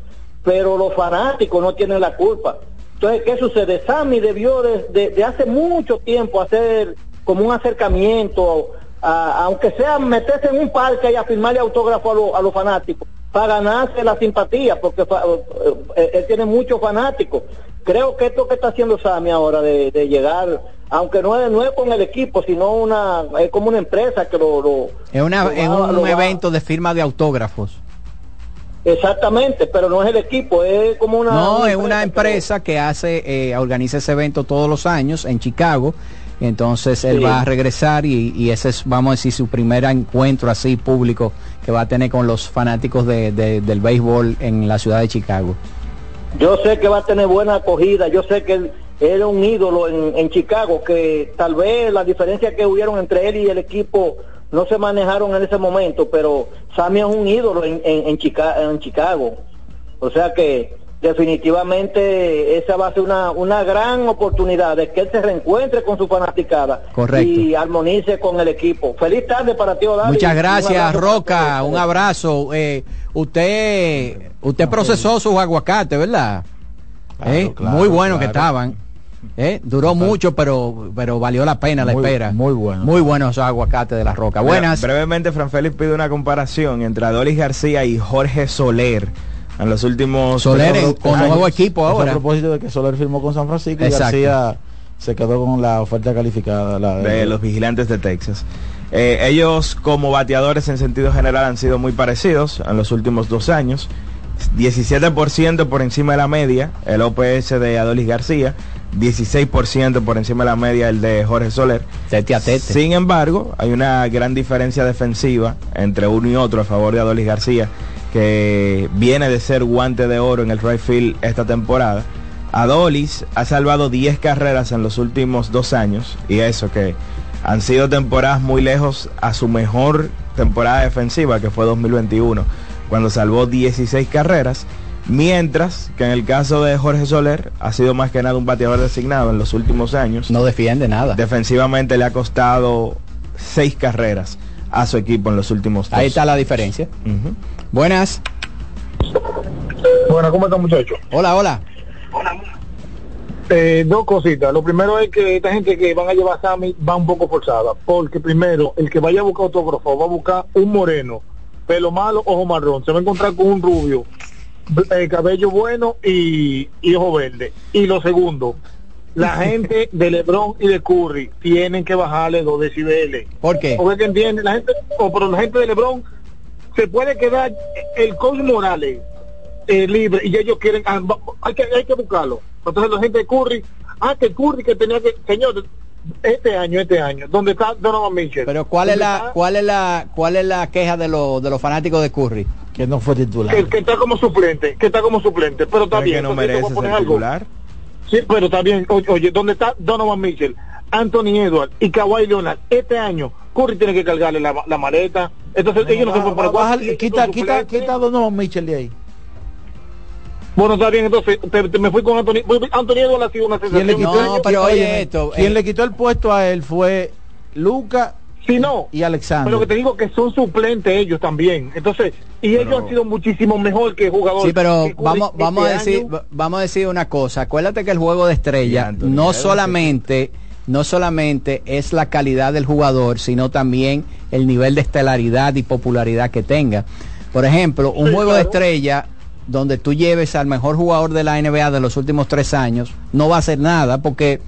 pero los fanáticos no tienen la culpa. Entonces, ¿qué sucede? Sammy debió de, hace mucho tiempo hacer como un acercamiento, aunque sea meterse en un parque y a firmarle autógrafo a los fanáticos para ganarse la simpatía, porque eh, él tiene muchos fanáticos. Creo que esto que está haciendo Sammy ahora de, llegar, aunque no es, no es con el equipo, sino una es como una empresa que lo... es una, un evento de firma de autógrafos. Exactamente, pero no es el equipo, es como una... No, es una empresa que hace, eh, organiza ese evento todos los años en Chicago. Entonces él Sí. va a regresar y, y ese es, vamos a decir, su primer encuentro así público que va a tener con los fanáticos de- de- del béisbol en la ciudad de Chicago. Yo sé que va a tener buena acogida, yo sé que él era un ídolo en, en Chicago, que tal vez la diferencia que hubieron entre él y el equipo no se manejaron en ese momento, pero Sammy es un ídolo en, en, en Chica- en Chicago. O sea que definitivamente esa va a ser una, una gran oportunidad de que él se reencuentre con su fanaticada Correcto. y armonice con el equipo. Feliz tarde para ti, Odalis. Muchas gracias, Roca. Un abrazo. Eh, usted, usted procesó sus aguacates, ¿verdad? Eh, claro, muy bueno que estaban. Eh, duró mucho, pero, pero valió la pena la Muy- espera. muy bueno. Muy buenos esos aguacates de la Roca. Mira, Buenas. brevemente, Fran Félix pide una comparación entre Adolis García y Jorge Soler en los últimos Soler en- años. con nuevo equipo Eso ahora. A propósito de que Soler firmó con San Francisco y. García se quedó con la oferta calificada. La de los vigilantes de Texas. Eh, ellos como bateadores en sentido general han sido muy parecidos en los últimos dos años. 17% por encima de la media, el OPS de Adolis García, 16% por encima de la media el de Jorge Soler. Tete a tete. Sin embargo, hay una gran diferencia defensiva entre uno y otro a favor de Adolis García, que viene de ser guante de oro en el right field esta temporada. Adolis ha salvado 10 carreras en los últimos dos años y eso que han sido temporadas muy lejos a su mejor temporada defensiva que fue 2021 cuando salvó 16 carreras mientras que en el caso de Jorge Soler ha sido más que nada un bateador designado en los últimos años no defiende nada defensivamente le ha costado 6 carreras a su equipo en los últimos dos Ahí está la diferencia. Buenas. Bueno, ¿cómo están muchachos? Hola, hola. Eh, dos cositas. Lo primero es que esta gente que van a llevar a Sammy va un poco forzada. Porque primero, el que vaya a buscar autógrafo va a buscar un moreno, pelo malo, ojo marrón. Se va a encontrar con un rubio, eh, cabello bueno y, y ojo verde. Y lo segundo, la gente de Lebron y de Curry tienen que bajarle dos decibeles. ¿Por qué? Porque que entiende, la gente, o pero la gente de Lebron se puede quedar el coach Morales eh, libre y ellos quieren ah, hay que hay que buscarlo entonces la gente de Curry ah que Curry que tenía que señor este año este año donde está Donovan Mitchell Pero ¿cuál es ¿Dónde la está? cuál es la cuál es la queja de los de los fanáticos de Curry? Que no fue titular. que, que está como suplente que está como suplente pero está ¿Cree bien que no merece ser algo. titular? sí pero está bien oye, oye ¿dónde está Donovan Mitchell Anthony Edwards y Kawhi Leonard este año Curry tiene que cargarle la, la maleta entonces ellos no se pueden Baja- para baja- quita, quita, quita a Donovan Mitchell de ahí. Bueno está bien entonces te- te- me fui con Anthony Anthony Edwards ha sido una ¿Quién le sensación quitó, este año. pero oye, oye esto, quien eh. le quitó el puesto a él fue Luca Sí, no. y Alexander. Pero que te digo que son suplentes ellos también. Entonces, y ellos han sido muchísimo mejor que jugadores. Sí, pero vamos, este vamos a decir, año. vamos a decir una cosa. Acuérdate que el juego de estrella no solamente, no solamente es la calidad del jugador, sino también el nivel de estelaridad y popularidad que tenga. Por ejemplo, un Sí, juego de estrella donde tú lleves al mejor jugador de la NBA de los últimos tres años, no va a hacer nada porque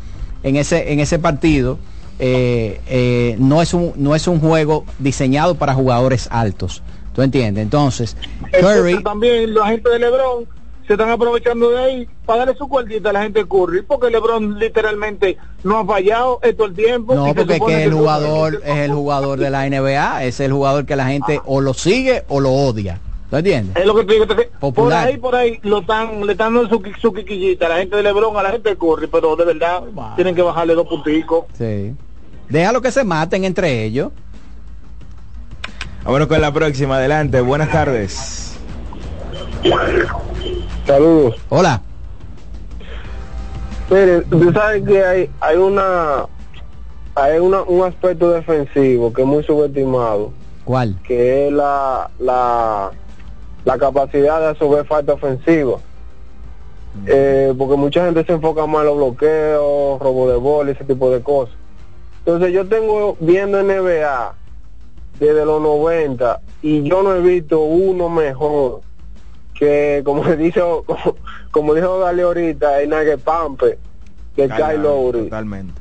en ese, en ese partido eh, eh, no, es un, no es un juego diseñado para jugadores altos. ¿Tú entiendes? Entonces, Entonces, Curry, también la gente de LeBron se están aprovechando de ahí para darle su cuartita a la gente de Curry, porque LeBron literalmente no ha fallado todo el tiempo. No, porque es que el jugador es el jugador de la NBA, es el jugador que la gente o lo sigue o lo odia. ¿Tú entiendes? Es lo que te digo, por ahí, por ahí, lo están, le están dando su, su quiquillita a la gente de LeBron, a la gente de Curry, pero de verdad tienen que bajarle dos punticos. Sí. Déjalo que se maten entre ellos. Vámonos con la próxima, adelante, buenas tardes. Saludos. Hola. Mire, tú sabes que hay, hay una hay una, un aspecto defensivo que es muy subestimado, ¿Cuál? que es la, la, la capacidad de absorber falta ofensiva. Eh, porque mucha gente se enfoca más en los bloqueos, robo de bola, ese tipo de cosas. Entonces yo tengo viendo NBA desde los 90 y yo no he visto uno mejor que como dice como, como dijo Dale ahorita el Nugget Pampe de Kyle Lowry Totalmente.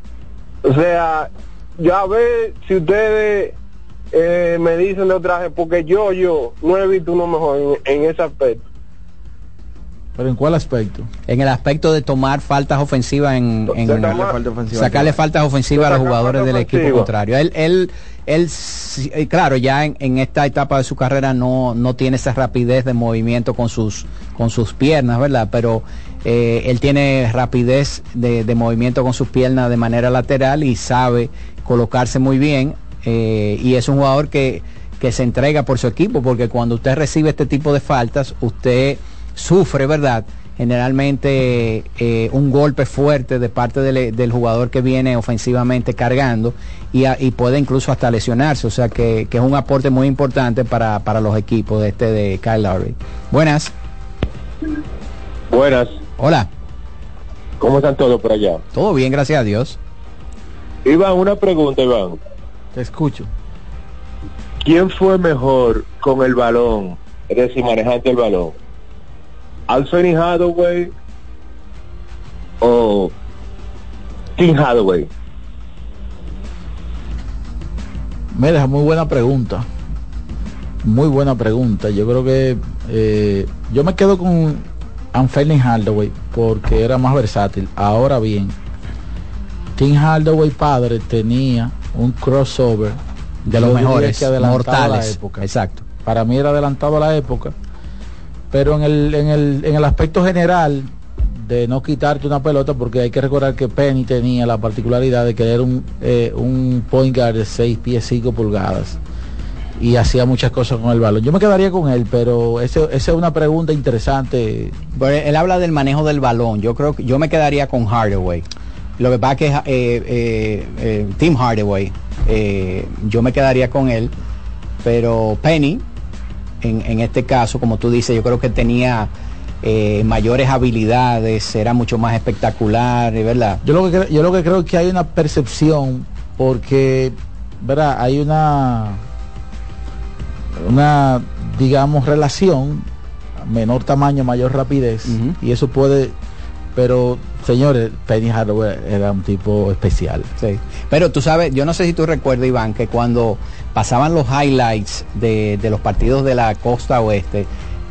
o sea ya ver si ustedes eh, me dicen de otra gente, porque yo, yo, no he visto uno mejor en, en ese aspecto. ¿Pero en cuál aspecto? En el aspecto de tomar faltas ofensivas en, en- Sacarle falta ofensiva. sacarle faltas ofensivas a los jugadores del equipo contrario. Él, él, él, eh, claro, ya en, en esta etapa de su carrera no, no tiene esa rapidez de movimiento con sus, con sus piernas, ¿verdad? Pero eh, él tiene rapidez de, de movimiento con sus piernas de manera lateral y sabe colocarse muy bien. Eh, y es un jugador que, que se entrega por su equipo, porque cuando usted recibe este tipo de faltas, usted sufre, ¿verdad? Generalmente eh, un golpe fuerte de parte del, del jugador que viene ofensivamente cargando y, a- y puede incluso hasta lesionarse, o sea que, que es un aporte muy importante para, para los equipos de este de Kyle Lowry. Buenas. Buenas. Hola. ¿Cómo están todos por allá? Todo bien, gracias a Dios. Iván, una pregunta, Iván. Te escucho. ¿Quién fue mejor con el balón? Es decir, manejante del balón. ¿Anthony Hathaway o Tim Hathaway? Mira, muy buena pregunta. Muy buena pregunta. Yo creo que eh, yo me quedo con Anthony Hardaway porque era más versátil. Ahora bien, Tim Hardaway padre tenía un crossover De los mejores, que a la mortales. época. Exacto. Para mí era adelantado a la época. Pero en el, en el, en el aspecto general de no quitarte una pelota, porque hay que recordar que Penny tenía la particularidad de que era un, eh, un point guard de 6 pies 5 pulgadas y hacía muchas cosas con el balón. Yo me quedaría con él, pero esa es una pregunta interesante. Pero él habla del manejo del balón. Yo creo que yo me quedaría con Hardaway. Lo que pasa es que eh, eh, eh, Tim Hardaway, yo me quedaría con él. Pero Penny, en, en este caso, como tú dices, yo creo que tenía mayores habilidades, era mucho más espectacular, ¿verdad? Yo lo que yo lo que creo es que hay una percepción porque, ¿verdad? Hay una una digamos relación menor tamaño, mayor rapidez y eso puede pero señores, Penny Hardaway era un tipo especial. Sí. Pero tú sabes, yo no sé si tú recuerdas, Iván, que cuando pasaban los highlights de, de los partidos de la costa oeste,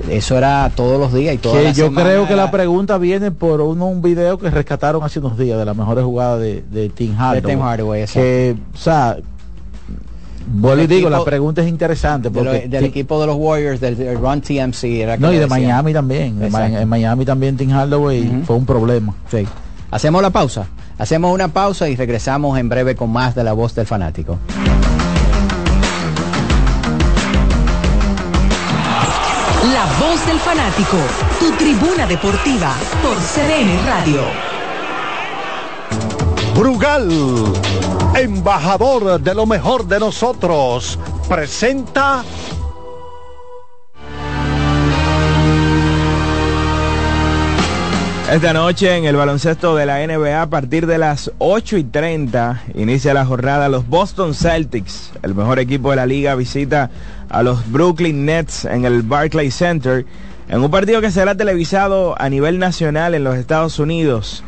eso era todos los días y todas Que las yo creo que la pregunta viene por uno, un video que rescataron hace unos días de las mejores jugadas de, de Tim Hardaway. Tim Hardaway, que, o sea, vuelvo y Del digo, equipo- la pregunta es interesante de lo- porque del equipo de los Warriors, del, del Run TMC. Era que no, y de decían. Miami también. En, Ma- Exacto. en Miami también Tim Hardaway fue un problema. Sí. Hacemos la pausa. Hacemos una pausa y regresamos en breve con más de la voz del fanático. La voz del fanático, tu tribuna deportiva por CDN Radio. Brugal, embajador de lo mejor de nosotros, presenta Esta noche en el baloncesto de la NBA a partir de las 8 y 30 inicia la jornada los Boston Celtics. El mejor equipo de la liga visita a los Brooklyn Nets en el Barclays Center en un partido que será televisado a nivel nacional en los Estados Unidos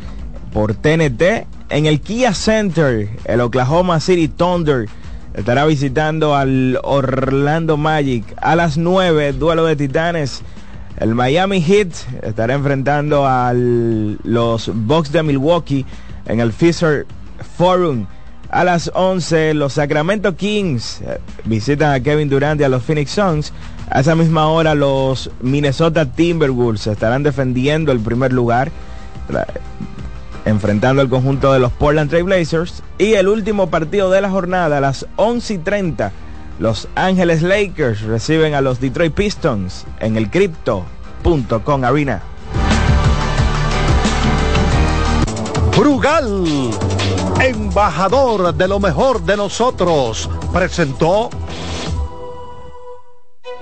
por TNT en el Kia Center. El Oklahoma City Thunder estará visitando al Orlando Magic a las 9, duelo de titanes. El Miami Heat estará enfrentando a los Bucks de Milwaukee en el Fisher Forum. A las 11 los Sacramento Kings visitan a Kevin Durant y a los Phoenix Suns. A esa misma hora los Minnesota Timberwolves estarán defendiendo el primer lugar. Enfrentando al conjunto de los Portland Trail Blazers. Y el último partido de la jornada a las 11 y 30. Los Ángeles Lakers reciben a los Detroit Pistons en el Crypto.com Arena. Brugal, embajador de lo mejor de nosotros, presentó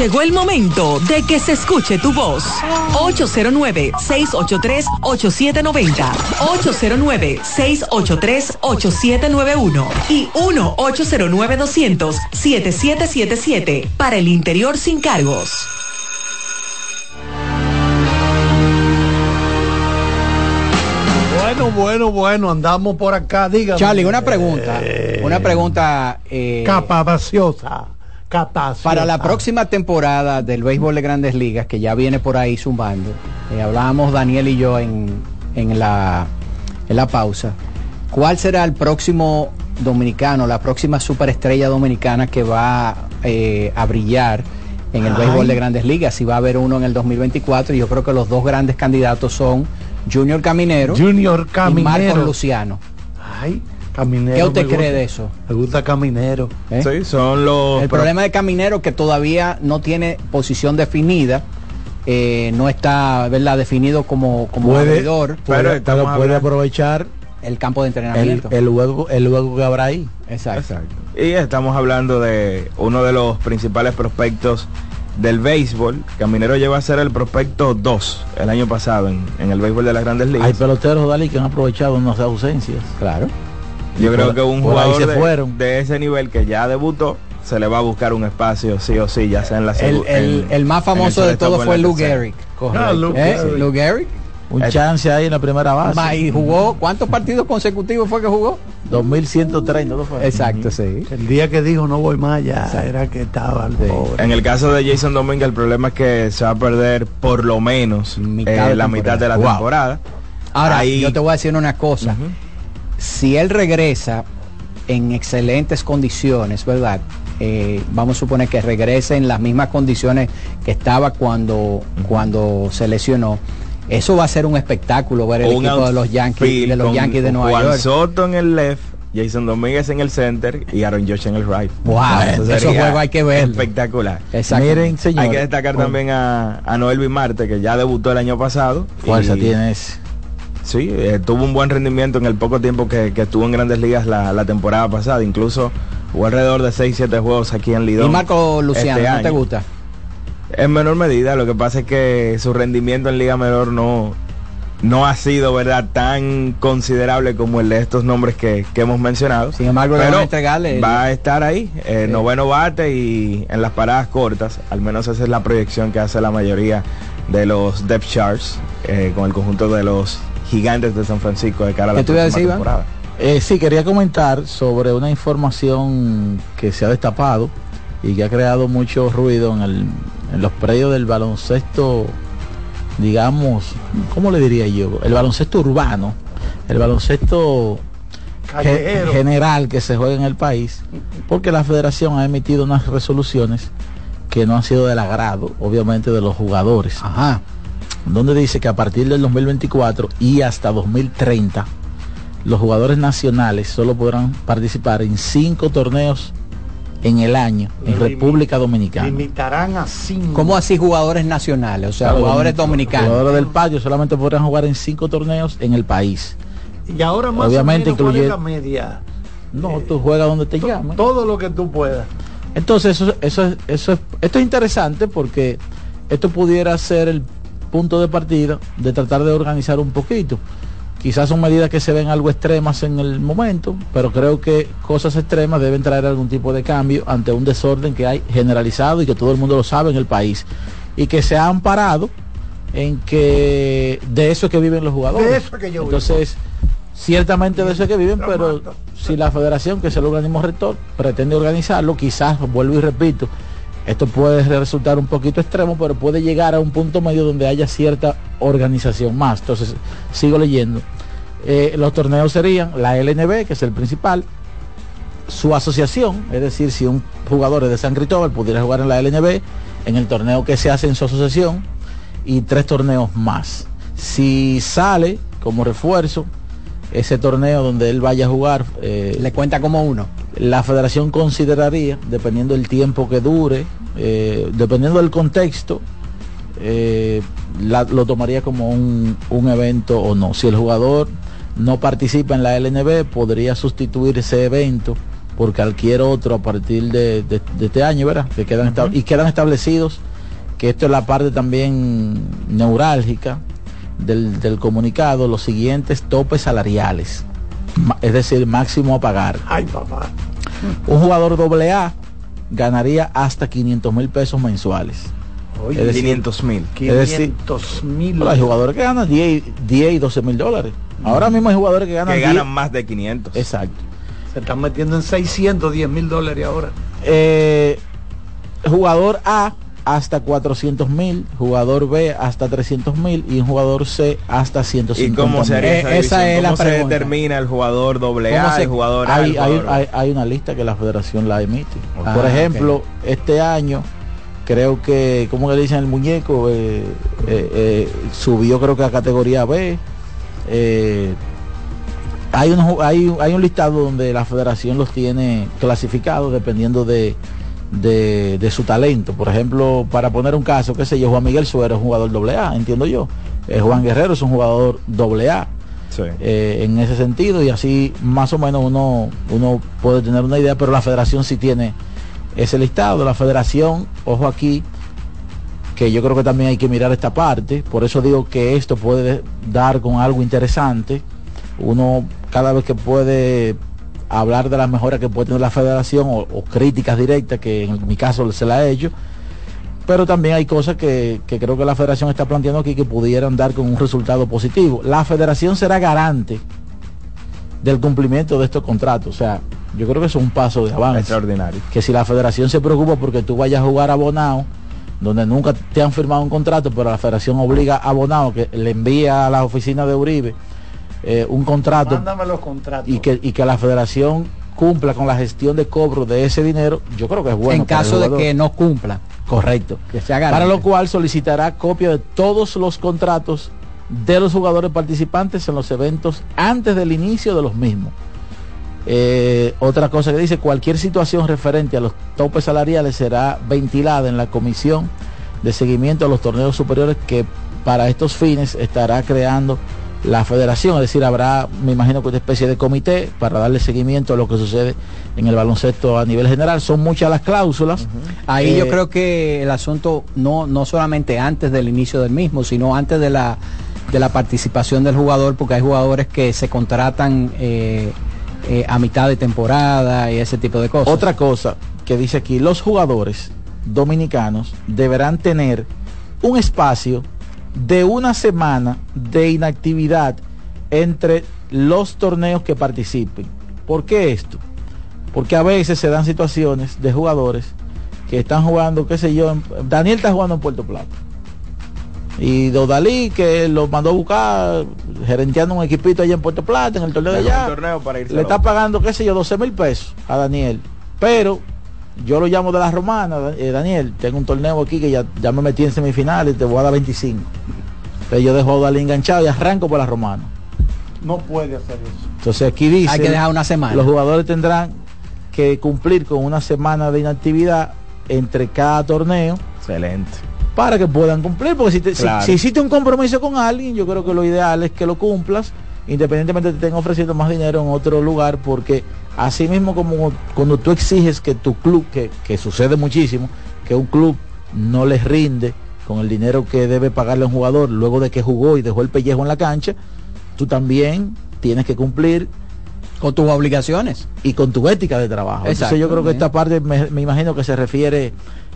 Llegó el momento de que se escuche tu voz. 809-683-8790. 809-683-8791. Y 1-809-200-7777. Para el interior sin cargos. Bueno, bueno, bueno, andamos por acá, dígame. Charlie, una pregunta. Una pregunta. eh, Capaciosa. Capaciosa. Para la próxima temporada del béisbol de grandes ligas, que ya viene por ahí zumbando, eh, hablábamos Daniel y yo en, en, la, en la pausa, ¿cuál será el próximo dominicano, la próxima superestrella dominicana que va eh, a brillar en el Ay. béisbol de grandes ligas? Si va a haber uno en el 2024, y yo creo que los dos grandes candidatos son Junior Caminero, Junior y Caminero. Marcos Luciano. Ay, Caminero. ¿Qué usted cree gusta. de eso? Me gusta Caminero. ¿Eh? Sí, son los... El problema de Caminero que todavía no tiene posición definida, eh, no está ¿verdad? definido como, como Puede, abridor, puede- pero puede aprovechar el campo de el, entrenamiento. el juego el juego que habrá ahí. Exacto. Y estamos hablando de uno de los principales prospectos del béisbol. Caminero llegó a ser el prospecto 2 el año pasado en, en el béisbol de las grandes ligas. Hay peloteros Dalí que han aprovechado unas ausencias. Claro. Yo creo que un jugador se de, fueron. de ese nivel que ya debutó, se le va a buscar un espacio sí o sí, ya sea en la El, el- en- el más famoso el de todos fue. Gehrig. Ah, Lou ¿Eh? Gehrig. Lou Gehrig. Un Eh, chance ahí en la primera base. Ma- Y jugó, ¿cuántos partidos consecutivos fue que jugó? 2130, ¿no fue? Exacto, sí. El día que dijo no voy más allá, era que estaba el pobre. En el caso de Jason Domingue, el problema es que se va a perder por lo menos Mitad eh, la mitad de la Wow. temporada. Ahora, Ahí- yo te voy a decir una cosa. Si él regresa en excelentes condiciones, ¿verdad? Eh, vamos a suponer que regrese en las mismas condiciones que estaba cuando, cuando se lesionó. Eso va a ser un espectáculo ver el un equipo de los Yankees, de los con Yankees de Nueva Juan York. Soto en el left, Jason Domínguez en el center y Aaron Josh en el right. Wow, esos sería juegos hay que verlo. Espectacular. Exacto. Miren, señores. Hay que destacar también a, a Noel Marte, que ya debutó el año pasado. Fuerza y- tiene ese. Sí, eh, tuvo un buen rendimiento en el poco tiempo que, que estuvo en Grandes Ligas la, la temporada pasada. Incluso jugó alrededor de 6-7 juegos aquí en Lidón. Y Marco Luciano, este ¿no te gusta? En menor medida, lo que pasa es que su rendimiento en Liga Menor no, no ha sido verdad tan considerable como el de estos nombres que, que hemos mencionado. Sin embargo, Pero a entregarle va a estar ahí, eh, Sí. noveno bate y en las paradas cortas, al menos esa es la proyección que hace la mayoría de los depth charts eh, con el conjunto de los gigantes de San Francisco de cara a la. Eh, sí, quería comentar sobre una información que se ha destapado y que ha creado mucho ruido en, el, en los predios del baloncesto, digamos, ¿cómo le diría yo? El baloncesto urbano, el baloncesto ge- general que se juega en el país, porque la federación ha emitido unas resoluciones que no han sido del agrado, obviamente, de los jugadores. Ajá. Donde dice que a partir del 2024 y hasta 2030, los jugadores nacionales solo podrán participar en cinco torneos en el año en República Dominicana. Limitarán a cinco. ¿Cómo así jugadores nacionales? O sea, Claro, jugadores dominicanos. Jugadores del patio solamente podrán jugar en cinco torneos en el país. Y ahora más Obviamente o menos, ¿cuál es incluye- la media. No, tú juegas donde te llaman. Todo lo que tú puedas. Entonces, eso, eso, es- eso es, esto es interesante porque esto pudiera ser el punto de partida de tratar de organizar un poquito. Quizás son medidas que se ven algo extremas en el momento, pero creo que cosas extremas deben traer algún tipo de cambio ante un desorden que hay generalizado y que todo el mundo lo sabe en el país. Y que se ha amparado en que de eso es que viven los jugadores. De eso es que yo vivo. Entonces, ciertamente de eso es que viven, pero si la federación, que es el organismo rector, pretende organizarlo, quizás, vuelvo y repito, esto puede resultar un poquito extremo, pero puede llegar a un punto medio donde haya cierta organización más. Entonces, sigo leyendo. Eh, los torneos serían la LNB, que es el principal, su asociación, es decir, si un jugador es de San Cristóbal pudiera jugar en la LNB, en el torneo que se hace en su asociación, y tres torneos más. Si sale como refuerzo, ese torneo donde él vaya a jugar, eh, Le cuenta como uno. La federación consideraría, dependiendo del tiempo que dure, eh, dependiendo del contexto, eh, la- lo tomaría como un, un evento o no. Si el jugador no participa en la LNB, podría sustituir ese evento por cualquier otro a partir de, de- de este año, ¿verdad? Que quedan y quedan establecidos que esto es la parte también neurálgica del, del comunicado, los siguientes topes salariales, es decir, máximo a pagar. Ay, papá. Un jugador doble A ganaría hasta 500 mil pesos mensuales. Oye, decir, 500 mil. Es decir, 500 mil. Hay jugadores que ganan 10, y- 10 y 12 mil dólares. Ahora mismo hay jugadores que ganan Que 10. ganan más de 500. Exacto. Se están metiendo en 610 mil dólares ahora. Eh, jugador A hasta 400 mil, jugador B hasta 300 mil y un jugador C hasta ¿Y 150 cómo se haría mil. esa, Eh, esa división? es la ¿Cómo se pregunta. determina el jugador doble ¿Cómo A, se- el jugador A, hay, el hay- jugador B? hay- hay una lista que la federación la emite. Ah, Por ejemplo, este año creo que, como le dicen el muñeco, Eh, eh, eh, subió creo que a categoría B. Hay, un, hay un listado donde la federación los tiene clasificados dependiendo de, de, de su talento. Por ejemplo, para poner un caso, qué sé yo, Juan Miguel Suero es un jugador doble A, entiendo yo. Eh, Juan Guerrero es un jugador doble A Sí. eh, en ese sentido y así más o menos uno, uno puede tener una idea, pero la federación sí tiene ese listado. La federación, ojo aquí, que yo creo que también hay que mirar esta parte, por eso digo que esto puede dar con algo interesante. Uno cada vez que puede hablar de las mejoras que puede tener la federación o, o críticas directas, que en mi caso se la he hecho, pero también hay cosas que, que creo que la federación está planteando aquí que pudieran dar con un resultado positivo. La federación será garante del cumplimiento de estos contratos. O sea, yo creo que eso es un paso de avance. Extraordinario. Que si la federación se preocupa porque tú vayas a jugar a Bonao, donde nunca te han firmado un contrato, pero la federación obliga a Bonao que le envía a la oficina de Uribe eh, un contrato Mándame los contratos. y que, y que la federación cumpla con la gestión de cobro de ese dinero, yo creo que es bueno. en para el caso de que no cumpla. Correcto. Que se haga Para lo cual solicitará copia de todos los contratos de los jugadores participantes en los eventos antes del inicio de los mismos. Eh, otra cosa que dice, cualquier situación referente a los topes salariales será ventilada en la comisión de seguimiento a los torneos superiores que para estos fines estará creando la federación, es decir, habrá, me imagino que una especie de comité para darle seguimiento a lo que sucede en el baloncesto a nivel general. Son muchas las cláusulas. Ahí Eh, yo creo que el asunto no, no solamente antes del inicio del mismo, sino antes de la, de la participación del jugador, porque hay jugadores que se contratan eh, eh, a mitad de temporada y ese tipo de cosas. Otra cosa que dice aquí, los jugadores dominicanos deberán tener un espacio de una semana de inactividad entre los torneos que participen. ¿Por qué esto? Porque a veces se dan situaciones de jugadores que están jugando, qué sé yo, en- Daniel está jugando en Puerto Plata. Y Dodalí, que lo mandó a buscar, gerenteando un equipito allá en Puerto Plata, en el torneo de allá. torneo para Le está pagando, qué sé yo, 12 mil pesos a Daniel. Pero yo lo llamo de la romana, Da- eh, Daniel, tengo un torneo aquí que ya, ya me metí en semifinales, te voy a dar 25. Entonces yo dejo a Dodalí enganchado y arranco por la romana. No puede hacer eso. Entonces aquí dice... Hay que dejar una semana. Los jugadores tendrán que cumplir con una semana de inactividad entre cada torneo Excelente. para que puedan cumplir. Porque si, te- si- si hiciste un compromiso con alguien, yo creo que lo ideal es que lo cumplas, independientemente te estén ofreciendo más dinero en otro lugar, porque así mismo como cuando tú exiges que tu club, que, que sucede muchísimo, que un club no les rinde con el dinero que debe pagarle a un jugador luego de que jugó y dejó el pellejo en la cancha, tú también tienes que cumplir con tus obligaciones y con tu ética de trabajo. Entonces yo creo que esta parte me, me imagino que se refiere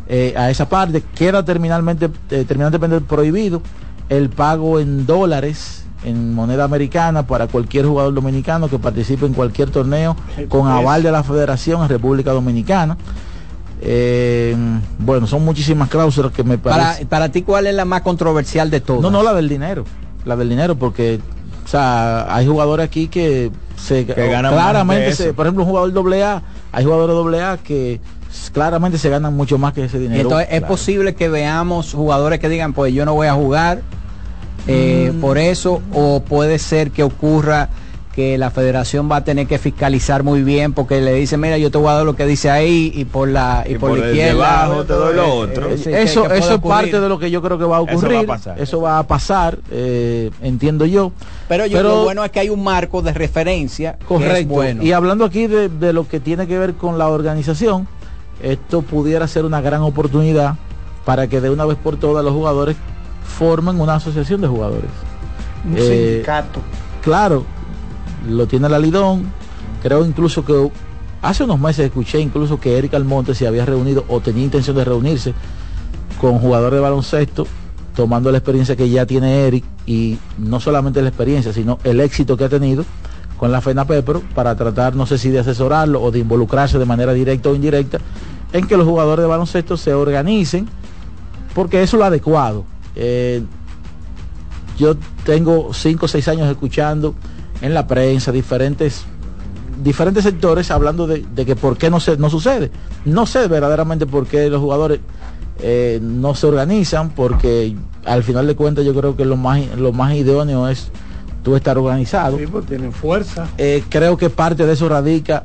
eh, a esa parte. Queda terminalmente, eh, terminantemente prohibido el pago en dólares, en moneda americana, para cualquier jugador dominicano que participe en cualquier torneo con aval de la federación en República Dominicana. Eh, bueno, son muchísimas cláusulas que me para, parecen. para ti cuál es la más controversial de todas No, no, la del dinero. La del dinero, porque o sea, hay jugadores aquí que se ganan más claramente, se- por ejemplo, un jugador doble A, hay jugadores doble A que claramente se ganan mucho más que ese Y dinero. entonces es Claro. posible que veamos jugadores que digan pues yo no voy a jugar eh, Mm. por eso o puede ser que ocurra que la federación va a tener que fiscalizar muy bien porque le dice mira yo te voy a dar lo que dice ahí y por la y, Y por, por la el izquierda debajo te doy lo otro. Eh, eso que eso es ocurrir. parte de lo que yo creo que va a Eso va a ocurrir. pasar. Eso va a pasar, eh, entiendo yo. pero yo lo bueno es que hay un marco de referencia Correcto. bueno Y hablando aquí de, de lo que tiene que ver con la organización, esto pudiera ser una gran oportunidad para que de una vez por todas los jugadores formen una asociación de jugadores. Un Eh, sindicato. Claro, lo tiene la Lidón. Creo incluso que hace unos meses escuché incluso que Eric Almonte se había reunido o tenía intención de reunirse con jugadores de baloncesto, tomando la experiencia que ya tiene Eric y no solamente la experiencia, sino el éxito que ha tenido con la FENA Pepero para tratar, no sé si de asesorarlo o de involucrarse de manera directa o indirecta en que los jugadores de baloncesto se organicen, porque eso es lo adecuado. Eh, yo tengo cinco o seis años escuchando en la prensa diferentes diferentes sectores hablando de, de que por qué no se no sucede no sé verdaderamente por qué los jugadores eh, no se organizan porque al final de cuentas yo creo que lo más lo más idóneo es tú estar organizado Sí, pues tienen fuerza. eh, creo que parte de eso radica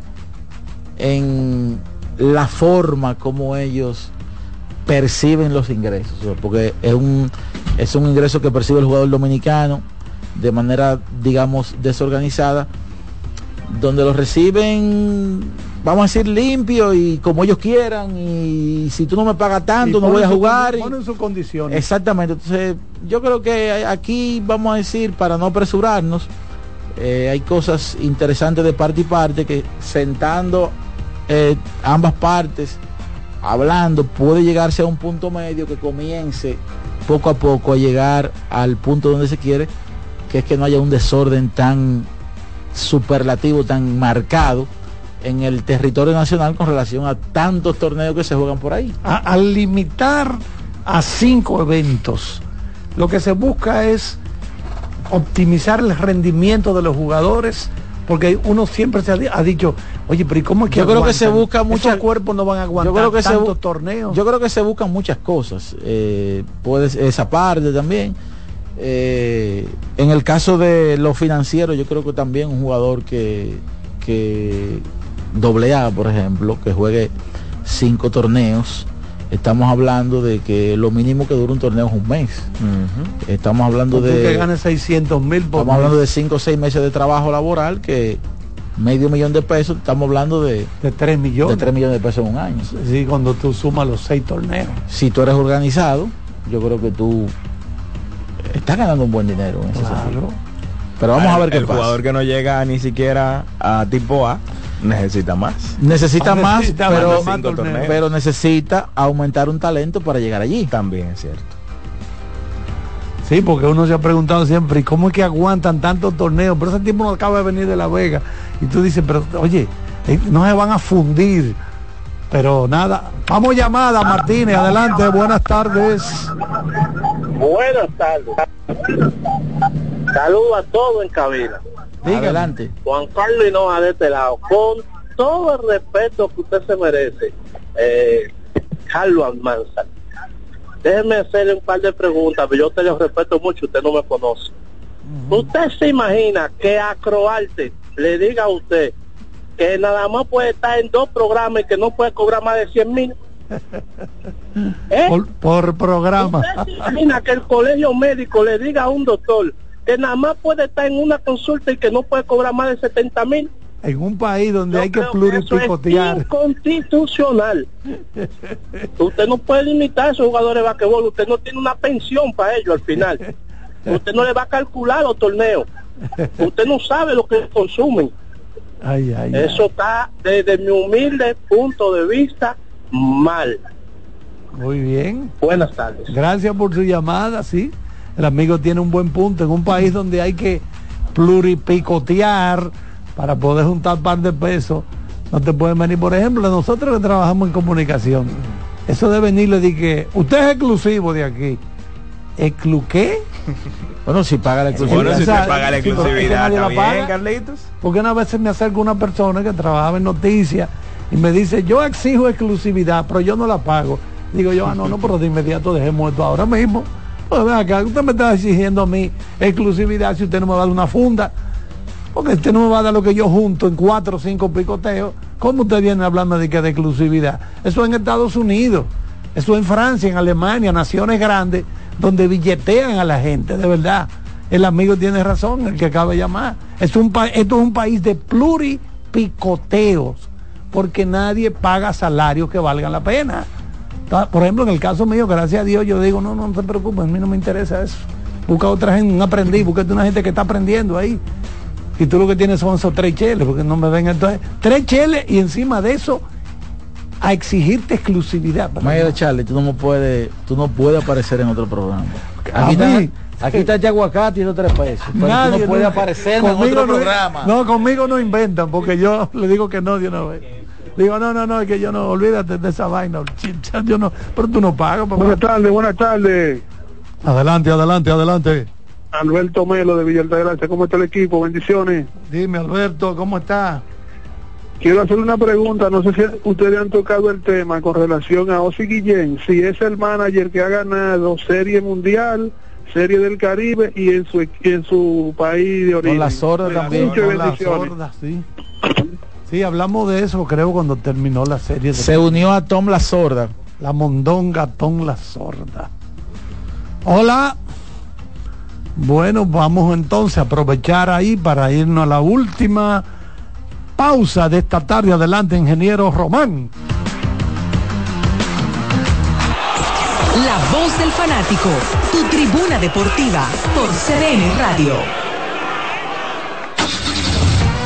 en la forma como ellos perciben los ingresos, porque es un, es un ingreso que percibe el jugador dominicano de manera, digamos, desorganizada, donde lo reciben, vamos a decir, limpio y como ellos quieran, y si tú no me pagas tanto, Y no voy a su jugar. Ponen sus condiciones. Exactamente, entonces yo creo que aquí vamos a decir, para no apresurarnos, eh, hay cosas interesantes de parte y parte que sentando eh, ambas partes, hablando, puede llegarse a un punto medio que comience poco a poco a llegar al punto donde se quiere, que es que no haya un desorden tan superlativo, tan marcado en el territorio nacional con relación a tantos torneos que se juegan por ahí. Al limitar a cinco eventos, lo que se busca es optimizar el rendimiento de los jugadores, porque uno siempre se ha, di- ha dicho, oye, pero ¿y cómo es que Yo creo que se busca Esos cuerpos no van a aguantar yo creo que se tantos bu- torneos. Yo creo que se buscan muchas cosas. Eh, puede ser esa parte también. Eh, en el caso de lo financiero, yo creo que también un jugador que, que doble A, por ejemplo, que juegue cinco torneos, estamos hablando de que lo mínimo que dura un torneo es un mes. Estamos hablando Tú que de ganes 600 mil estamos hablando de mes, cinco o seis meses de trabajo laboral que medio millón de pesos, estamos hablando de, de 3 millones. de 3 millones de pesos en un año. Sí, cuando tú sumas los seis torneos. Si tú eres organizado, yo creo que tú estás ganando un buen dinero en ese Claro. Pero vamos a ver qué el pasa. jugador que no llega ni siquiera a tipo A necesita más. Necesita más, Necesita pero, más pero necesita aumentar un talento para llegar allí. También es cierto. Sí, porque uno se ha preguntado siempre, ¿y cómo es que aguantan tantos torneos? Pero ese tiempo no acaba de venir de La Vega. Y tú dices, pero oye, eh, no se van a fundir Pero nada, vamos llamada Martínez, adelante, buenas tardes. Buenas tardes. Saludos a todos en cabina. Adelante. Juan Carlos Hinoja de este lado. Con todo el respeto que usted se merece, eh, Carlos Almanza. Déjeme hacerle un par de preguntas, pero yo te lo respeto mucho, usted no me conoce. ¿Usted se imagina que a Croarte le diga a usted que nada más puede estar en dos programas y que no puede cobrar más de 100 mil? ¿Eh? Por, por programa. ¿Usted se imagina que el colegio médico le diga a un doctor que nada más puede estar en una consulta y que no puede cobrar más de 70 mil? En un país donde hay que Eso es pluripicotear. inconstitucional. usted no puede limitar a esos jugadores de basquetbol. Usted no tiene una pensión para ellos al final. Usted no le va a calcular los torneos. Usted no sabe lo que consumen. Ay, ay, ay. Eso está desde mi humilde punto de vista mal. Muy bien. Buenas tardes. Gracias por su llamada, sí. El amigo tiene un buen punto. En un país donde hay que pluripicotear para poder juntar par de pesos, no te pueden venir. Por ejemplo, nosotros que trabajamos en comunicación, eso de venirle de que usted es exclusivo de aquí. ¿Exclu qué? Bueno, si paga la Bueno, si usted paga la exclusividad, está bien, Carlitos. Porque una vez me acerca una persona que trabajaba en noticias y me dice, yo exijo exclusividad, pero yo no la pago. Digo yo, ah, no, no, pero de inmediato dejemos esto ahora mismo. Pues acá, usted me está exigiendo a mí exclusividad si usted no me va a dar una funda. Porque usted no me va a dar lo que yo junto en cuatro o cinco picoteos. ¿Cómo usted viene hablando de que de exclusividad? Eso en Estados Unidos, eso en Francia, en Alemania, naciones grandes, donde billetean a la gente, de verdad. El amigo tiene razón, el que acaba de llamar. Es un esto es un país de pluripicoteos, porque nadie paga salarios que valgan la pena. Ta- Por ejemplo, en el caso mío, gracias a Dios, yo digo, no, no, no se preocupen, a mí no me interesa eso. Busca otra gente, un aprendiz, búscate una gente que está aprendiendo ahí. Y tú lo que tienes son esos tres cheles, porque no me ven entonces. Tres cheles y encima de eso, a exigirte exclusividad. Mayo de Charlie, tú no puedes, tú no puedes aparecer en otro programa. A Aquí mí- está, aquí está el aguacate y los tres pesos. Pero tú no puedes aparecer en conmigo otro no- programa. No, conmigo no inventan, porque yo le digo que no de una vez. Digo, no, no, no, es que yo no, olvídate de esa vaina. chicha, Yo no, pero tú no pagas. papá. Buenas tardes, buenas tardes. Adelante, adelante, adelante. Alberto Melo de Villa Altagracia, ¿cómo está el equipo? Bendiciones. Dime, Alberto, ¿cómo está? Quiero hacer una pregunta, no sé si ustedes han tocado el tema con relación a Osi Guillén, si es el manager que ha ganado Serie Mundial, Serie del Caribe y en su en su país de origen. Con la sorda también. Muchas Con la bendiciones. sorda, sí. Sí, hablamos de eso, creo, cuando terminó la serie. De Se unió a Tom la sorda. La mondonga Tom la sorda. Hola. Bueno, vamos entonces a aprovechar ahí para irnos a la última pausa de esta tarde. Adelante, ingeniero Román. La voz del fanático, tu tribuna deportiva por CDN Radio.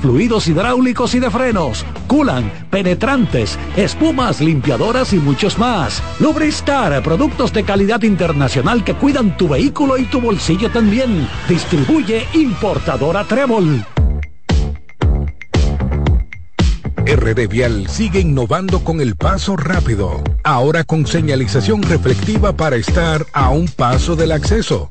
fluidos hidráulicos y de frenos, culan, penetrantes, espumas, limpiadoras y muchos más. Lubristar, productos de calidad internacional que cuidan tu vehículo y tu bolsillo también. Distribuye importadora Trébol. RD Vial sigue innovando con el paso rápido, ahora con señalización reflectiva para estar a un paso del acceso.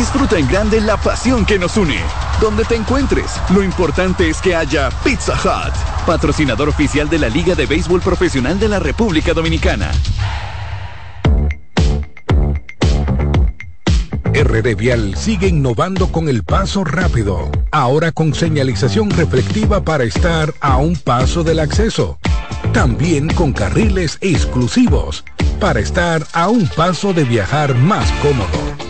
Disfruta en grande la pasión que nos une. Donde te encuentres, lo importante es que haya Pizza Hut, patrocinador oficial de la Liga de Béisbol Profesional de la República Dominicana. RD Vial sigue innovando con el paso rápido, ahora con señalización reflectiva para estar a un paso del acceso. También con carriles exclusivos para estar a un paso de viajar más cómodo.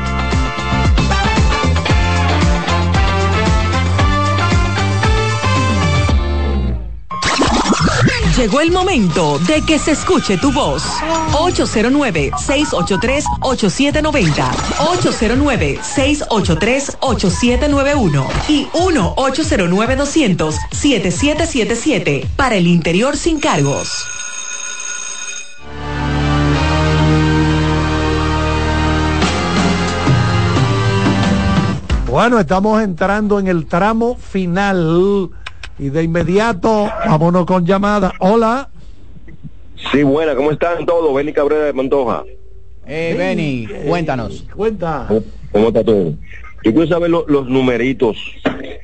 Llegó el momento de que se escuche tu voz. 809-683-8790. 809-683-8791. Y 1-809-200-7777. Para el interior sin cargos. Bueno, estamos entrando en el tramo final y de inmediato vámonos con llamada. Hola. Sí, buena, ¿cómo están todos? Benny Cabrera de Montoja. Eh, Benny, cuéntanos. Cuenta. ¿Cómo está todo? Yo quiero saber lo- los numeritos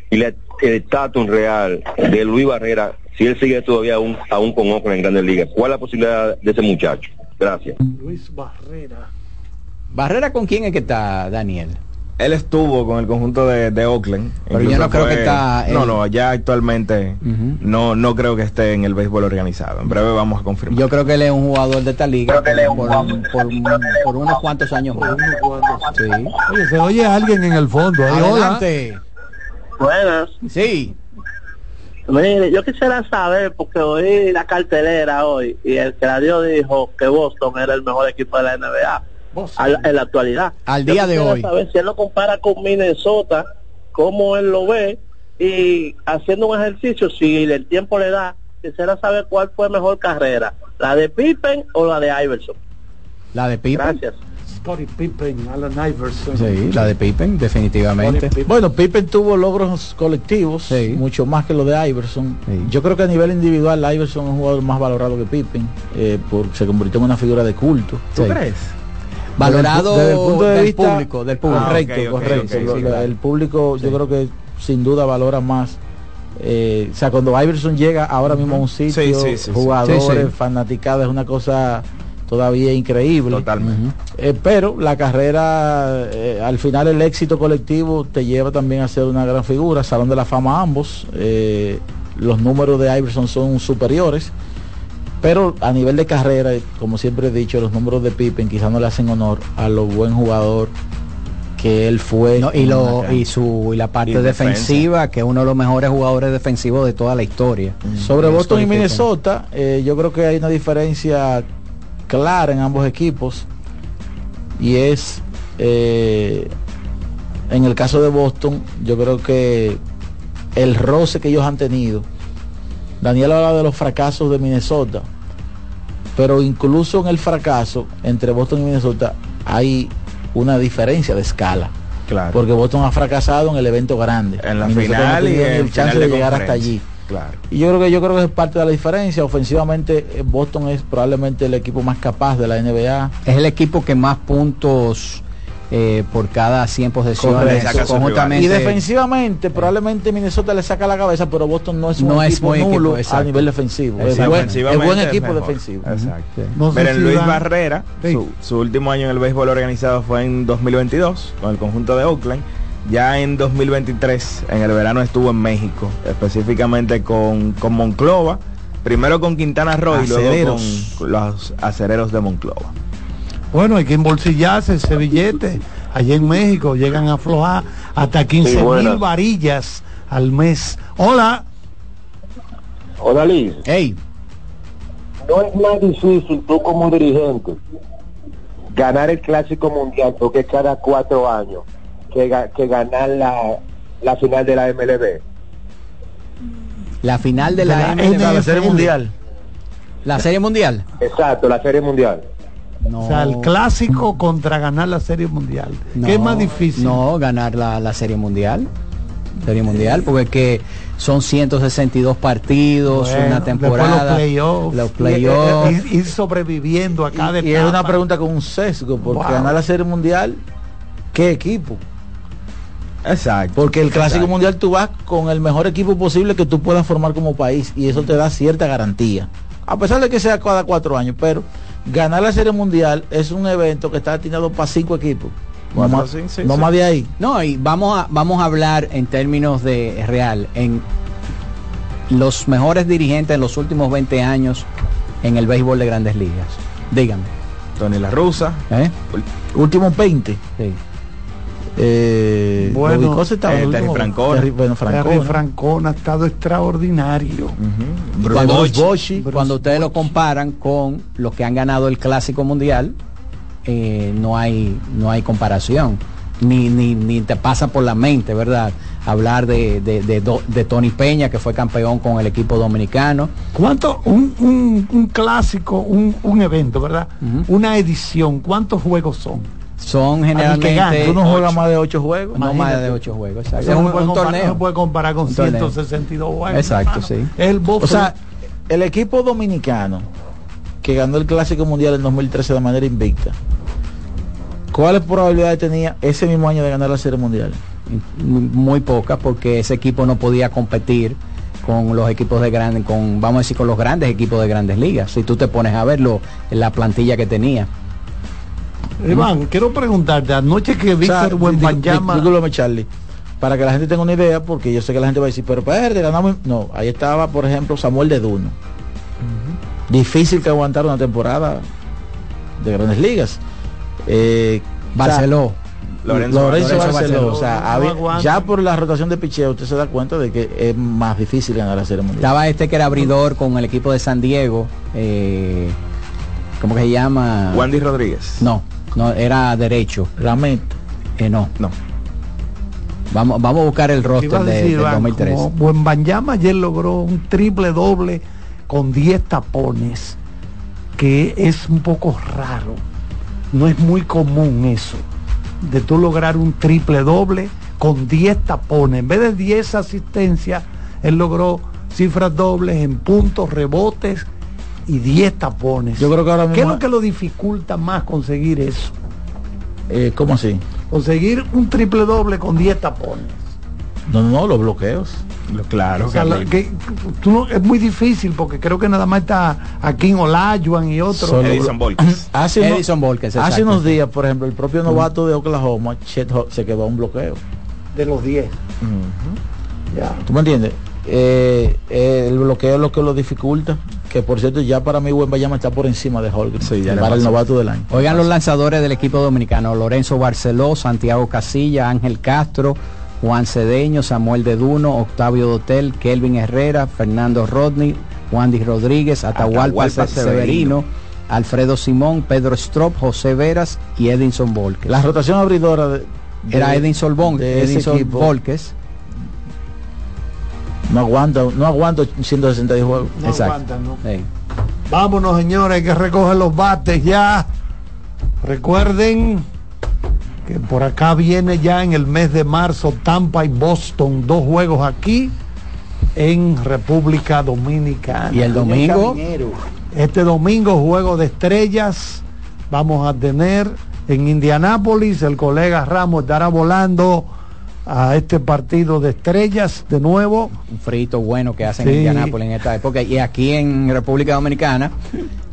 y la- el estatus real de Luis Barrera, si él sigue todavía aún, aún con Oakland en Grandes Ligas. ¿Cuál es la posibilidad de ese muchacho? Gracias. Luis Barrera. ¿Barrera con quién es que está, Daniel? Él estuvo con el conjunto de, de Oakland. Pero yo no creo que está No, no, ya actualmente no, no creo que esté en el béisbol organizado. En breve vamos a confirmar. Yo creo que él es un jugador de esta liga por, por- por- por unos cuantos años más. Sí. Oye, se oye alguien en el fondo. Ahí, hola. Adelante. Buenas. Sí. Mire, yo quisiera saber, porque oí la cartelera hoy y el que la dio dijo que Boston era el mejor equipo de la NBA al- en la actualidad. Al Yo día de hoy. saber si él lo compara con Minnesota, cómo él lo ve y haciendo un ejercicio, si el tiempo le da, quisiera saber cuál fue mejor carrera, la de Pippen o la de Iverson. La de Pippen. Gracias. Scottie Pippen, Allen Iverson. Sí, la de Pippen, definitivamente. Bueno, Pippen tuvo logros colectivos, mucho más que lo de Iverson. Yo creo que a nivel individual, Iverson es un jugador más valorado que Pippen, eh, porque se convirtió en una figura de culto. ¿Tú Sí. crees? Valorado desde el punto de del vista público, del público. Correcto, Ah, correcto. sí, claro. El público, yo creo que sin duda valora más. eh, o sea, cuando Iverson llega ahora mismo a un sitio, Sí, sí, sí, sí. jugadores, Sí, sí. fanaticada, es una cosa todavía increíble. Totalmente. Eh, pero la carrera, eh, al final el éxito colectivo te lleva también a ser una gran figura, Salón de la Fama ambos, eh, los números de Iverson son superiores, pero a nivel de carrera, como siempre he dicho, los números de Pippen quizás no le hacen honor a lo buen jugador que él fue No, y lo y su y la parte Y defensa. defensiva que es uno de los mejores jugadores defensivos de toda la historia Sobre Boston y Minnesota, eh, yo creo que hay una diferencia clara en ambos equipos y es eh, en el caso de Boston, yo creo que el roce que ellos han tenido. Daniel habla de los fracasos de Minnesota, pero incluso en el fracaso entre Boston y Minnesota hay una diferencia de escala. Claro. Porque Boston ha fracasado en el evento grande. en la Minnesota no final y en el chance final de llegar hasta allí. Claro. Y yo creo que yo creo que es parte de la diferencia. Ofensivamente, eh, Boston es probablemente el equipo más capaz de la NBA. es el equipo que más puntos eh, por cada 100 posesiones conjuntamente Y defensivamente, probablemente Minnesota le saca la cabeza, pero Boston no es un No es equipo muy equipo, nulo a nivel defensivo. Es buen, es buen es equipo defensivo. Exacto. No sé Miren, si Luis Barrera, Sí. su, su último año en el béisbol organizado fue en 2022 con el conjunto de Oakland. Ya en 2023, en el verano estuvo en México, específicamente con, con Monclova, primero con Quintana Roo y luego con los acereros de Monclova. Bueno, hay que embolsillarse ese billete. Allá en México llegan a aflojar hasta 15 mil varillas al mes. Hola. Hola Liz, Ey, no es más difícil tú como dirigente ganar el clásico mundial porque es cada cuatro años que, ga- que ganar la, la final de la MLB. la final de la, De la MLB, La serie mundial. la serie mundial Exacto, la serie mundial. No, O sea, el clásico contra ganar la Serie Mundial. no, ¿Qué es más difícil? no ganar la, la serie mundial serie mundial porque es que son 162 partidos Bueno, una después temporada los playoffs. los Y- playoffs. Ir, ir sobreviviendo a cada Y es una pregunta con un sesgo, porque Wow. ganar la serie mundial, ¿qué equipo? Exacto. Porque el clásico Exacto. mundial tú vas con el mejor equipo posible que tú puedas formar como país y eso te da cierta garantía. A pesar de que sea cada cuatro años, pero ganar la serie mundial es un evento que está destinado para cinco equipos. No, más, sí, sí, no sí. más de ahí. No, y vamos a, vamos a hablar en términos de real, en los mejores dirigentes en los últimos 20 años en el béisbol de grandes ligas. Dígame. Tony La Russa, ¿eh? Últimos 20. Sí. Eh, Bueno, eh, Terry. Francona. Terry- bueno, Terry Francona. Francona ha estado extraordinario. Cuando, ustedes lo comparan con los que han ganado el clásico mundial, eh, no hay no hay comparación. Ni, ni, ni te pasa por la mente, ¿verdad? Hablar de, de, de Tony Peña, que fue campeón con el equipo dominicano. ¿Cuánto? Un, un, un clásico, un, un evento, ¿verdad? Una edición, ¿cuántos juegos son? Son generalmente Tú no juegas más de ocho juegos. no más de ocho juegos. exacto. Es un, puede un comparar, torneo. no puede comparar con Un torneo. 162 juegos. Exacto, hermano. sí. El O sea, el equipo dominicano que ganó el Clásico Mundial en 2013 de manera invicta, ¿cuáles probabilidades tenía ese mismo año de ganar la Serie Mundial? muy pocas porque ese equipo no podía competir con los equipos de grandes, con vamos a decir con los grandes equipos de grandes ligas. Si tú te pones a verlo en la plantilla que tenía. Iván, quiero preguntarte, anoche que Víctor di- discúlpame, Charlie, para que la gente tenga una idea, porque yo sé que la gente va a decir, pero espérate, ganamos. No, ahí estaba, por ejemplo, Samuel de Duno. Difícil que aguantar una temporada de grandes ligas. Eh, Barceló. Lorenzo, Lorenzo Lorenzo Barceló. Barceló. O sea, No ya por la rotación de picheo usted se da cuenta de que es más difícil ganar la serie mundial. Estaba este que era abridor con el equipo de San Diego. Eh, ¿Cómo que se llama? Wandy Rodríguez. No, no, era derecho. Ramet. Eh, no. No. Vamos, vamos a buscar el roster de, decir, del Iván, 2003. como Buenbanyama ayer logró un triple doble con 10 tapones, que es un poco raro. No es muy común eso, de tú lograr un triple doble con 10 tapones. En vez de 10 asistencias, él logró cifras dobles en puntos, rebotes y 10 tapones. Yo creo que ahora ¿Qué es mismo. lo que lo dificulta más conseguir eso? eh, ¿Cómo así? Conseguir un triple doble con 10 tapones. No, no, no, los bloqueos. Lo- Claro, O sea, la- Carlito. que, tú no- es muy difícil porque creo que nada más está aquí en Olajuwon y otro. Solo- Edison Volquez. Hace, uno- Edison Volquez, hace exacto. unos días, por ejemplo, el propio novato de Oklahoma, Chet se quedó a un bloqueo. de los 10. ¿Tú me entiendes? Eh, eh, el bloqueo es lo que lo dificulta. Que por cierto, ya para mí Buen Bayama está por encima de Holger. ya para el novato del año. Oigan los lanzadores del equipo dominicano, Lorenzo Barceló, Santiago Casilla, Ángel Castro, Juan Cedeño, Samuel de Duno, Octavio Dotel, Kelvin Herrera, Fernando Rodney, Wandy Rodríguez, Atahualpa, Atahualpa Severino, Severino, Alfredo Simón, Pedro Strop, José Veras y Edinson Volques. La rotación abridora de, Era de- ese Edinson Volques. No aguanta, no aguanta 160 juegos. No aguantan, ¿no? Sí. Vámonos, señores, que recogen los bates ya. Recuerden que por acá viene ya en el mes de marzo Tampa y Boston, dos juegos aquí en República Dominicana. Y el domingo, Este domingo, juego de estrellas. Vamos a tener en Indianápolis. El colega Ramos estará volando a este partido de estrellas de nuevo. un frito bueno que hacen Sí. en Indianápolis en esta época. Y aquí en República Dominicana,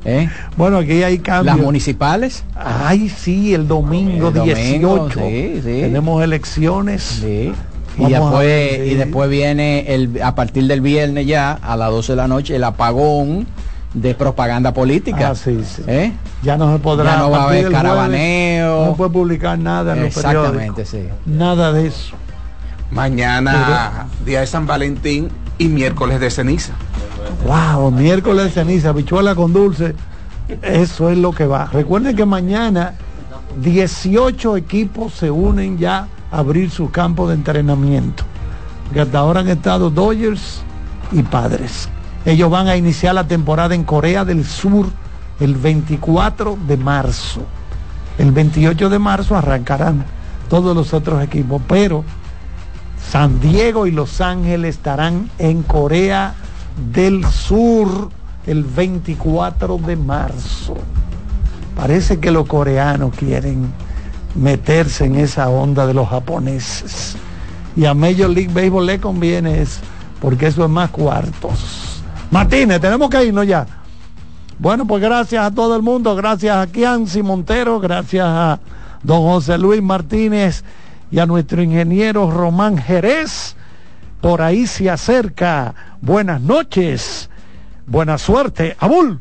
¿eh? Bueno, aquí hay cambios. las municipales. Ay, sí, el domingo El domingo, 18. sí, sí. Tenemos elecciones. Sí. Y después, y después viene el, a partir del viernes ya a las 12 de la noche el apagón de propaganda política. Ah, sí, sí. ¿Eh? Ya no se podrá. Ya no va a haber jueves, caravaneo. No puede publicar nada en los periódicos. Exactamente, sí. Nada de eso. Mañana, día de San Valentín y miércoles de ceniza. Wow, miércoles de ceniza, bichuela con dulce. Eso es lo que va. Recuerden que mañana 18 equipos se unen ya a abrir su campo de entrenamiento. Que hasta ahora han estado Dodgers y Padres. Ellos van a iniciar la temporada en Corea del Sur el 24 de marzo. El 28 de marzo arrancarán todos los otros equipos, pero San Diego y Los Ángeles estarán en Corea del Sur el 24 de marzo. Parece que los coreanos quieren meterse en esa onda de los japoneses. Y a Major League Baseball le conviene eso, porque eso es más cuartos. Martínez, tenemos que irnos ya. Bueno, pues gracias a todo el mundo, gracias a Kianci Montero, gracias a don José Luis Martínez y a nuestro ingeniero Román Jerez. Por ahí se acerca. Buenas noches, buena suerte. Abul.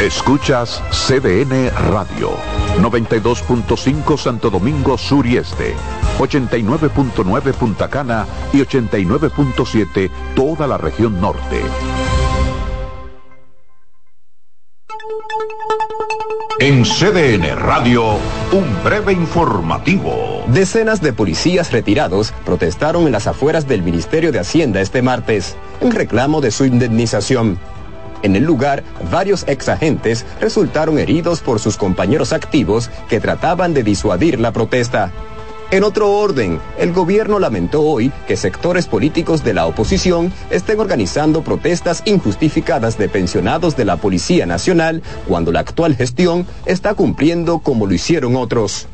Escuchas CDN Radio, 92.5 Santo Domingo Sur y Este, 89.9 Punta Cana y 89.7 toda la región norte. En CDN Radio, un breve informativo. Decenas de policías retirados protestaron en las afueras del Ministerio de Hacienda este martes en reclamo de su indemnización. En el lugar, varios exagentes resultaron heridos por sus compañeros activos que trataban de disuadir la protesta. En otro orden, el gobierno lamentó hoy que sectores políticos de la oposición estén organizando protestas injustificadas de pensionados de la Policía Nacional cuando la actual gestión está cumpliendo como lo hicieron otros.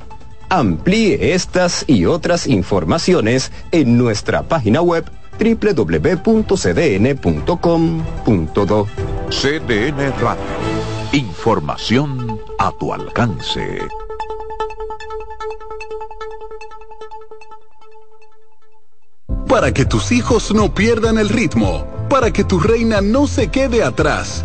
Amplíe estas y otras informaciones en nuestra página web www.cdn.com.do. CDN Radio. Información a tu alcance. Para que tus hijos no pierdan el ritmo, para que tu reina no se quede atrás,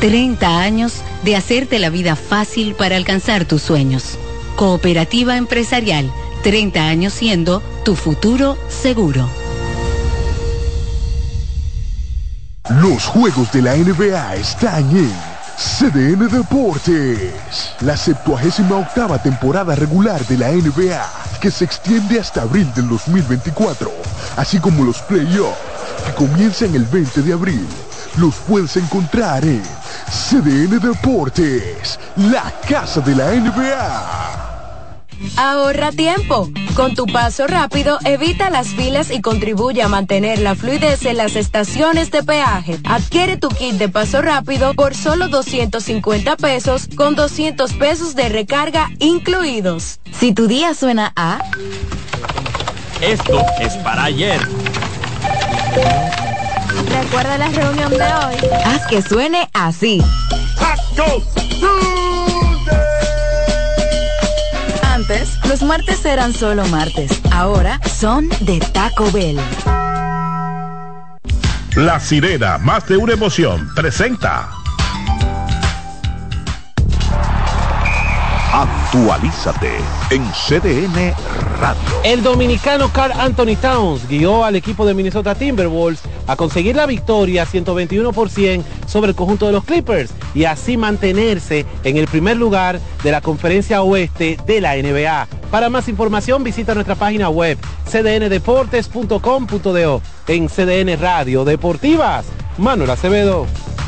30 años de hacerte la vida fácil para alcanzar tus sueños. Cooperativa Empresarial, 30 años siendo tu futuro seguro. Los juegos de la NBA están en CDN Deportes. La 78 octava temporada regular de la NBA, que se extiende hasta abril del 2024, así como los playoffs, que comienzan el 20 de abril. Los puedes encontrar en CDN Deportes, la casa de la NBA. Ahorra tiempo. Con tu paso rápido, evita las filas y contribuye a mantener la fluidez en las estaciones de peaje. Adquiere tu kit de paso rápido por solo 250 pesos con 200 pesos de recarga incluidos. Si tu día suena a... Esto es para ayer. Recuerda la reunión de hoy. Haz que suene así. Antes, los martes eran solo martes. Ahora son de Taco Bell. La sirena, más de una emoción, presenta. Actualízate en CDN Radio. El dominicano Carl Anthony Towns guió al equipo de Minnesota Timberwolves a conseguir la victoria 121 sobre el conjunto de los Clippers y así mantenerse en el primer lugar de la conferencia oeste de la NBA. Para más información visita nuestra página web cdndeportes.com.do en CDN Radio Deportivas. Manuel Acevedo.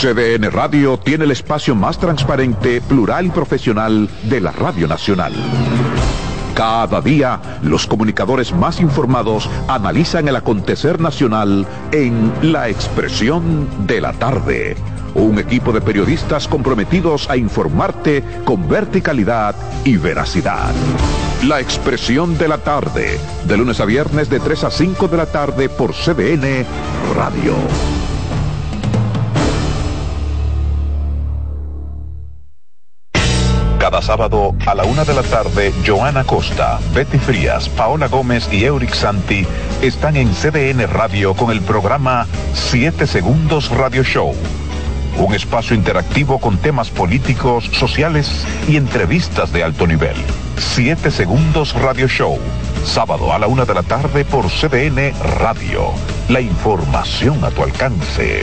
CDN Radio tiene el espacio más transparente, plural y profesional de la Radio Nacional. Cada día, los comunicadores más informados analizan el acontecer nacional en La Expresión de la Tarde. Un equipo de periodistas comprometidos a informarte con verticalidad y veracidad. La Expresión de la Tarde, de lunes a viernes de 3 a 5 de la tarde por CDN Radio. Cada sábado a la una de la tarde, Joana Costa, Betty Frías, Paola Gómez y Euric Santi están en CDN Radio con el programa 7 Segundos Radio Show. Un espacio interactivo con temas políticos, sociales y entrevistas de alto nivel. 7 Segundos Radio Show. Sábado a la una de la tarde por CDN Radio. La información a tu alcance.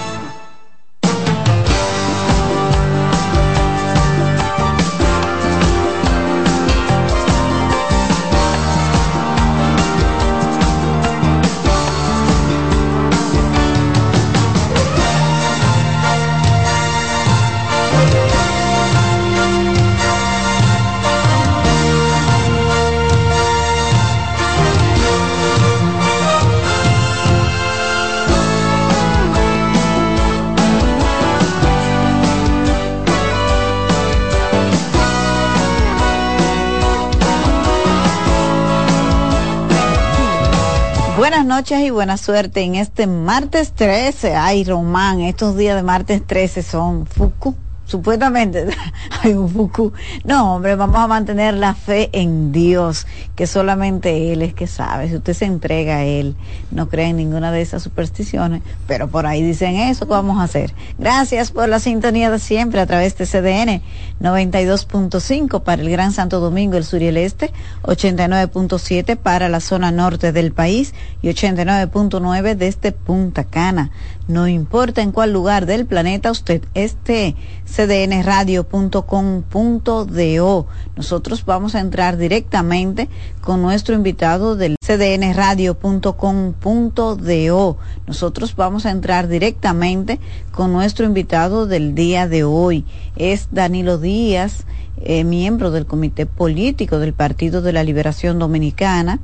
Noches y buena suerte en este martes 13. Ay, Román, estos días de martes 13 son Fuku supuestamente hay un Fuku. No, hombre, vamos a mantener la fe en Dios, que solamente Él es que sabe. Si usted se entrega a Él, no cree en ninguna de esas supersticiones, pero por ahí dicen eso, ¿qué vamos a hacer? Gracias por la sintonía de siempre a través de CDN 92.5 para el Gran Santo Domingo, el sur y el este, 89.7 para la zona norte del país y 89.9 desde Punta Cana. No importa en cuál lugar del planeta usted esté, cdnradio.com.do. Nosotros vamos a entrar directamente con nuestro invitado del cdnradio.com.do. Nosotros vamos a entrar directamente con nuestro invitado del día de hoy. Es Danilo Díaz, eh, miembro del Comité Político del Partido de la Liberación Dominicana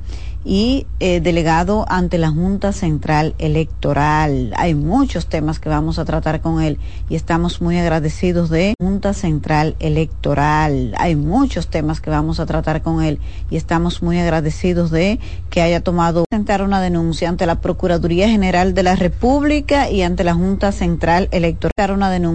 y eh, delegado ante la Junta Central Electoral. Hay muchos temas que vamos a tratar con él y estamos muy agradecidos de Junta Central Electoral. Hay muchos temas que vamos a tratar con él y estamos muy agradecidos de que haya tomado presentar una denuncia ante la Procuraduría General de la República y ante la Junta Central Electoral una denuncia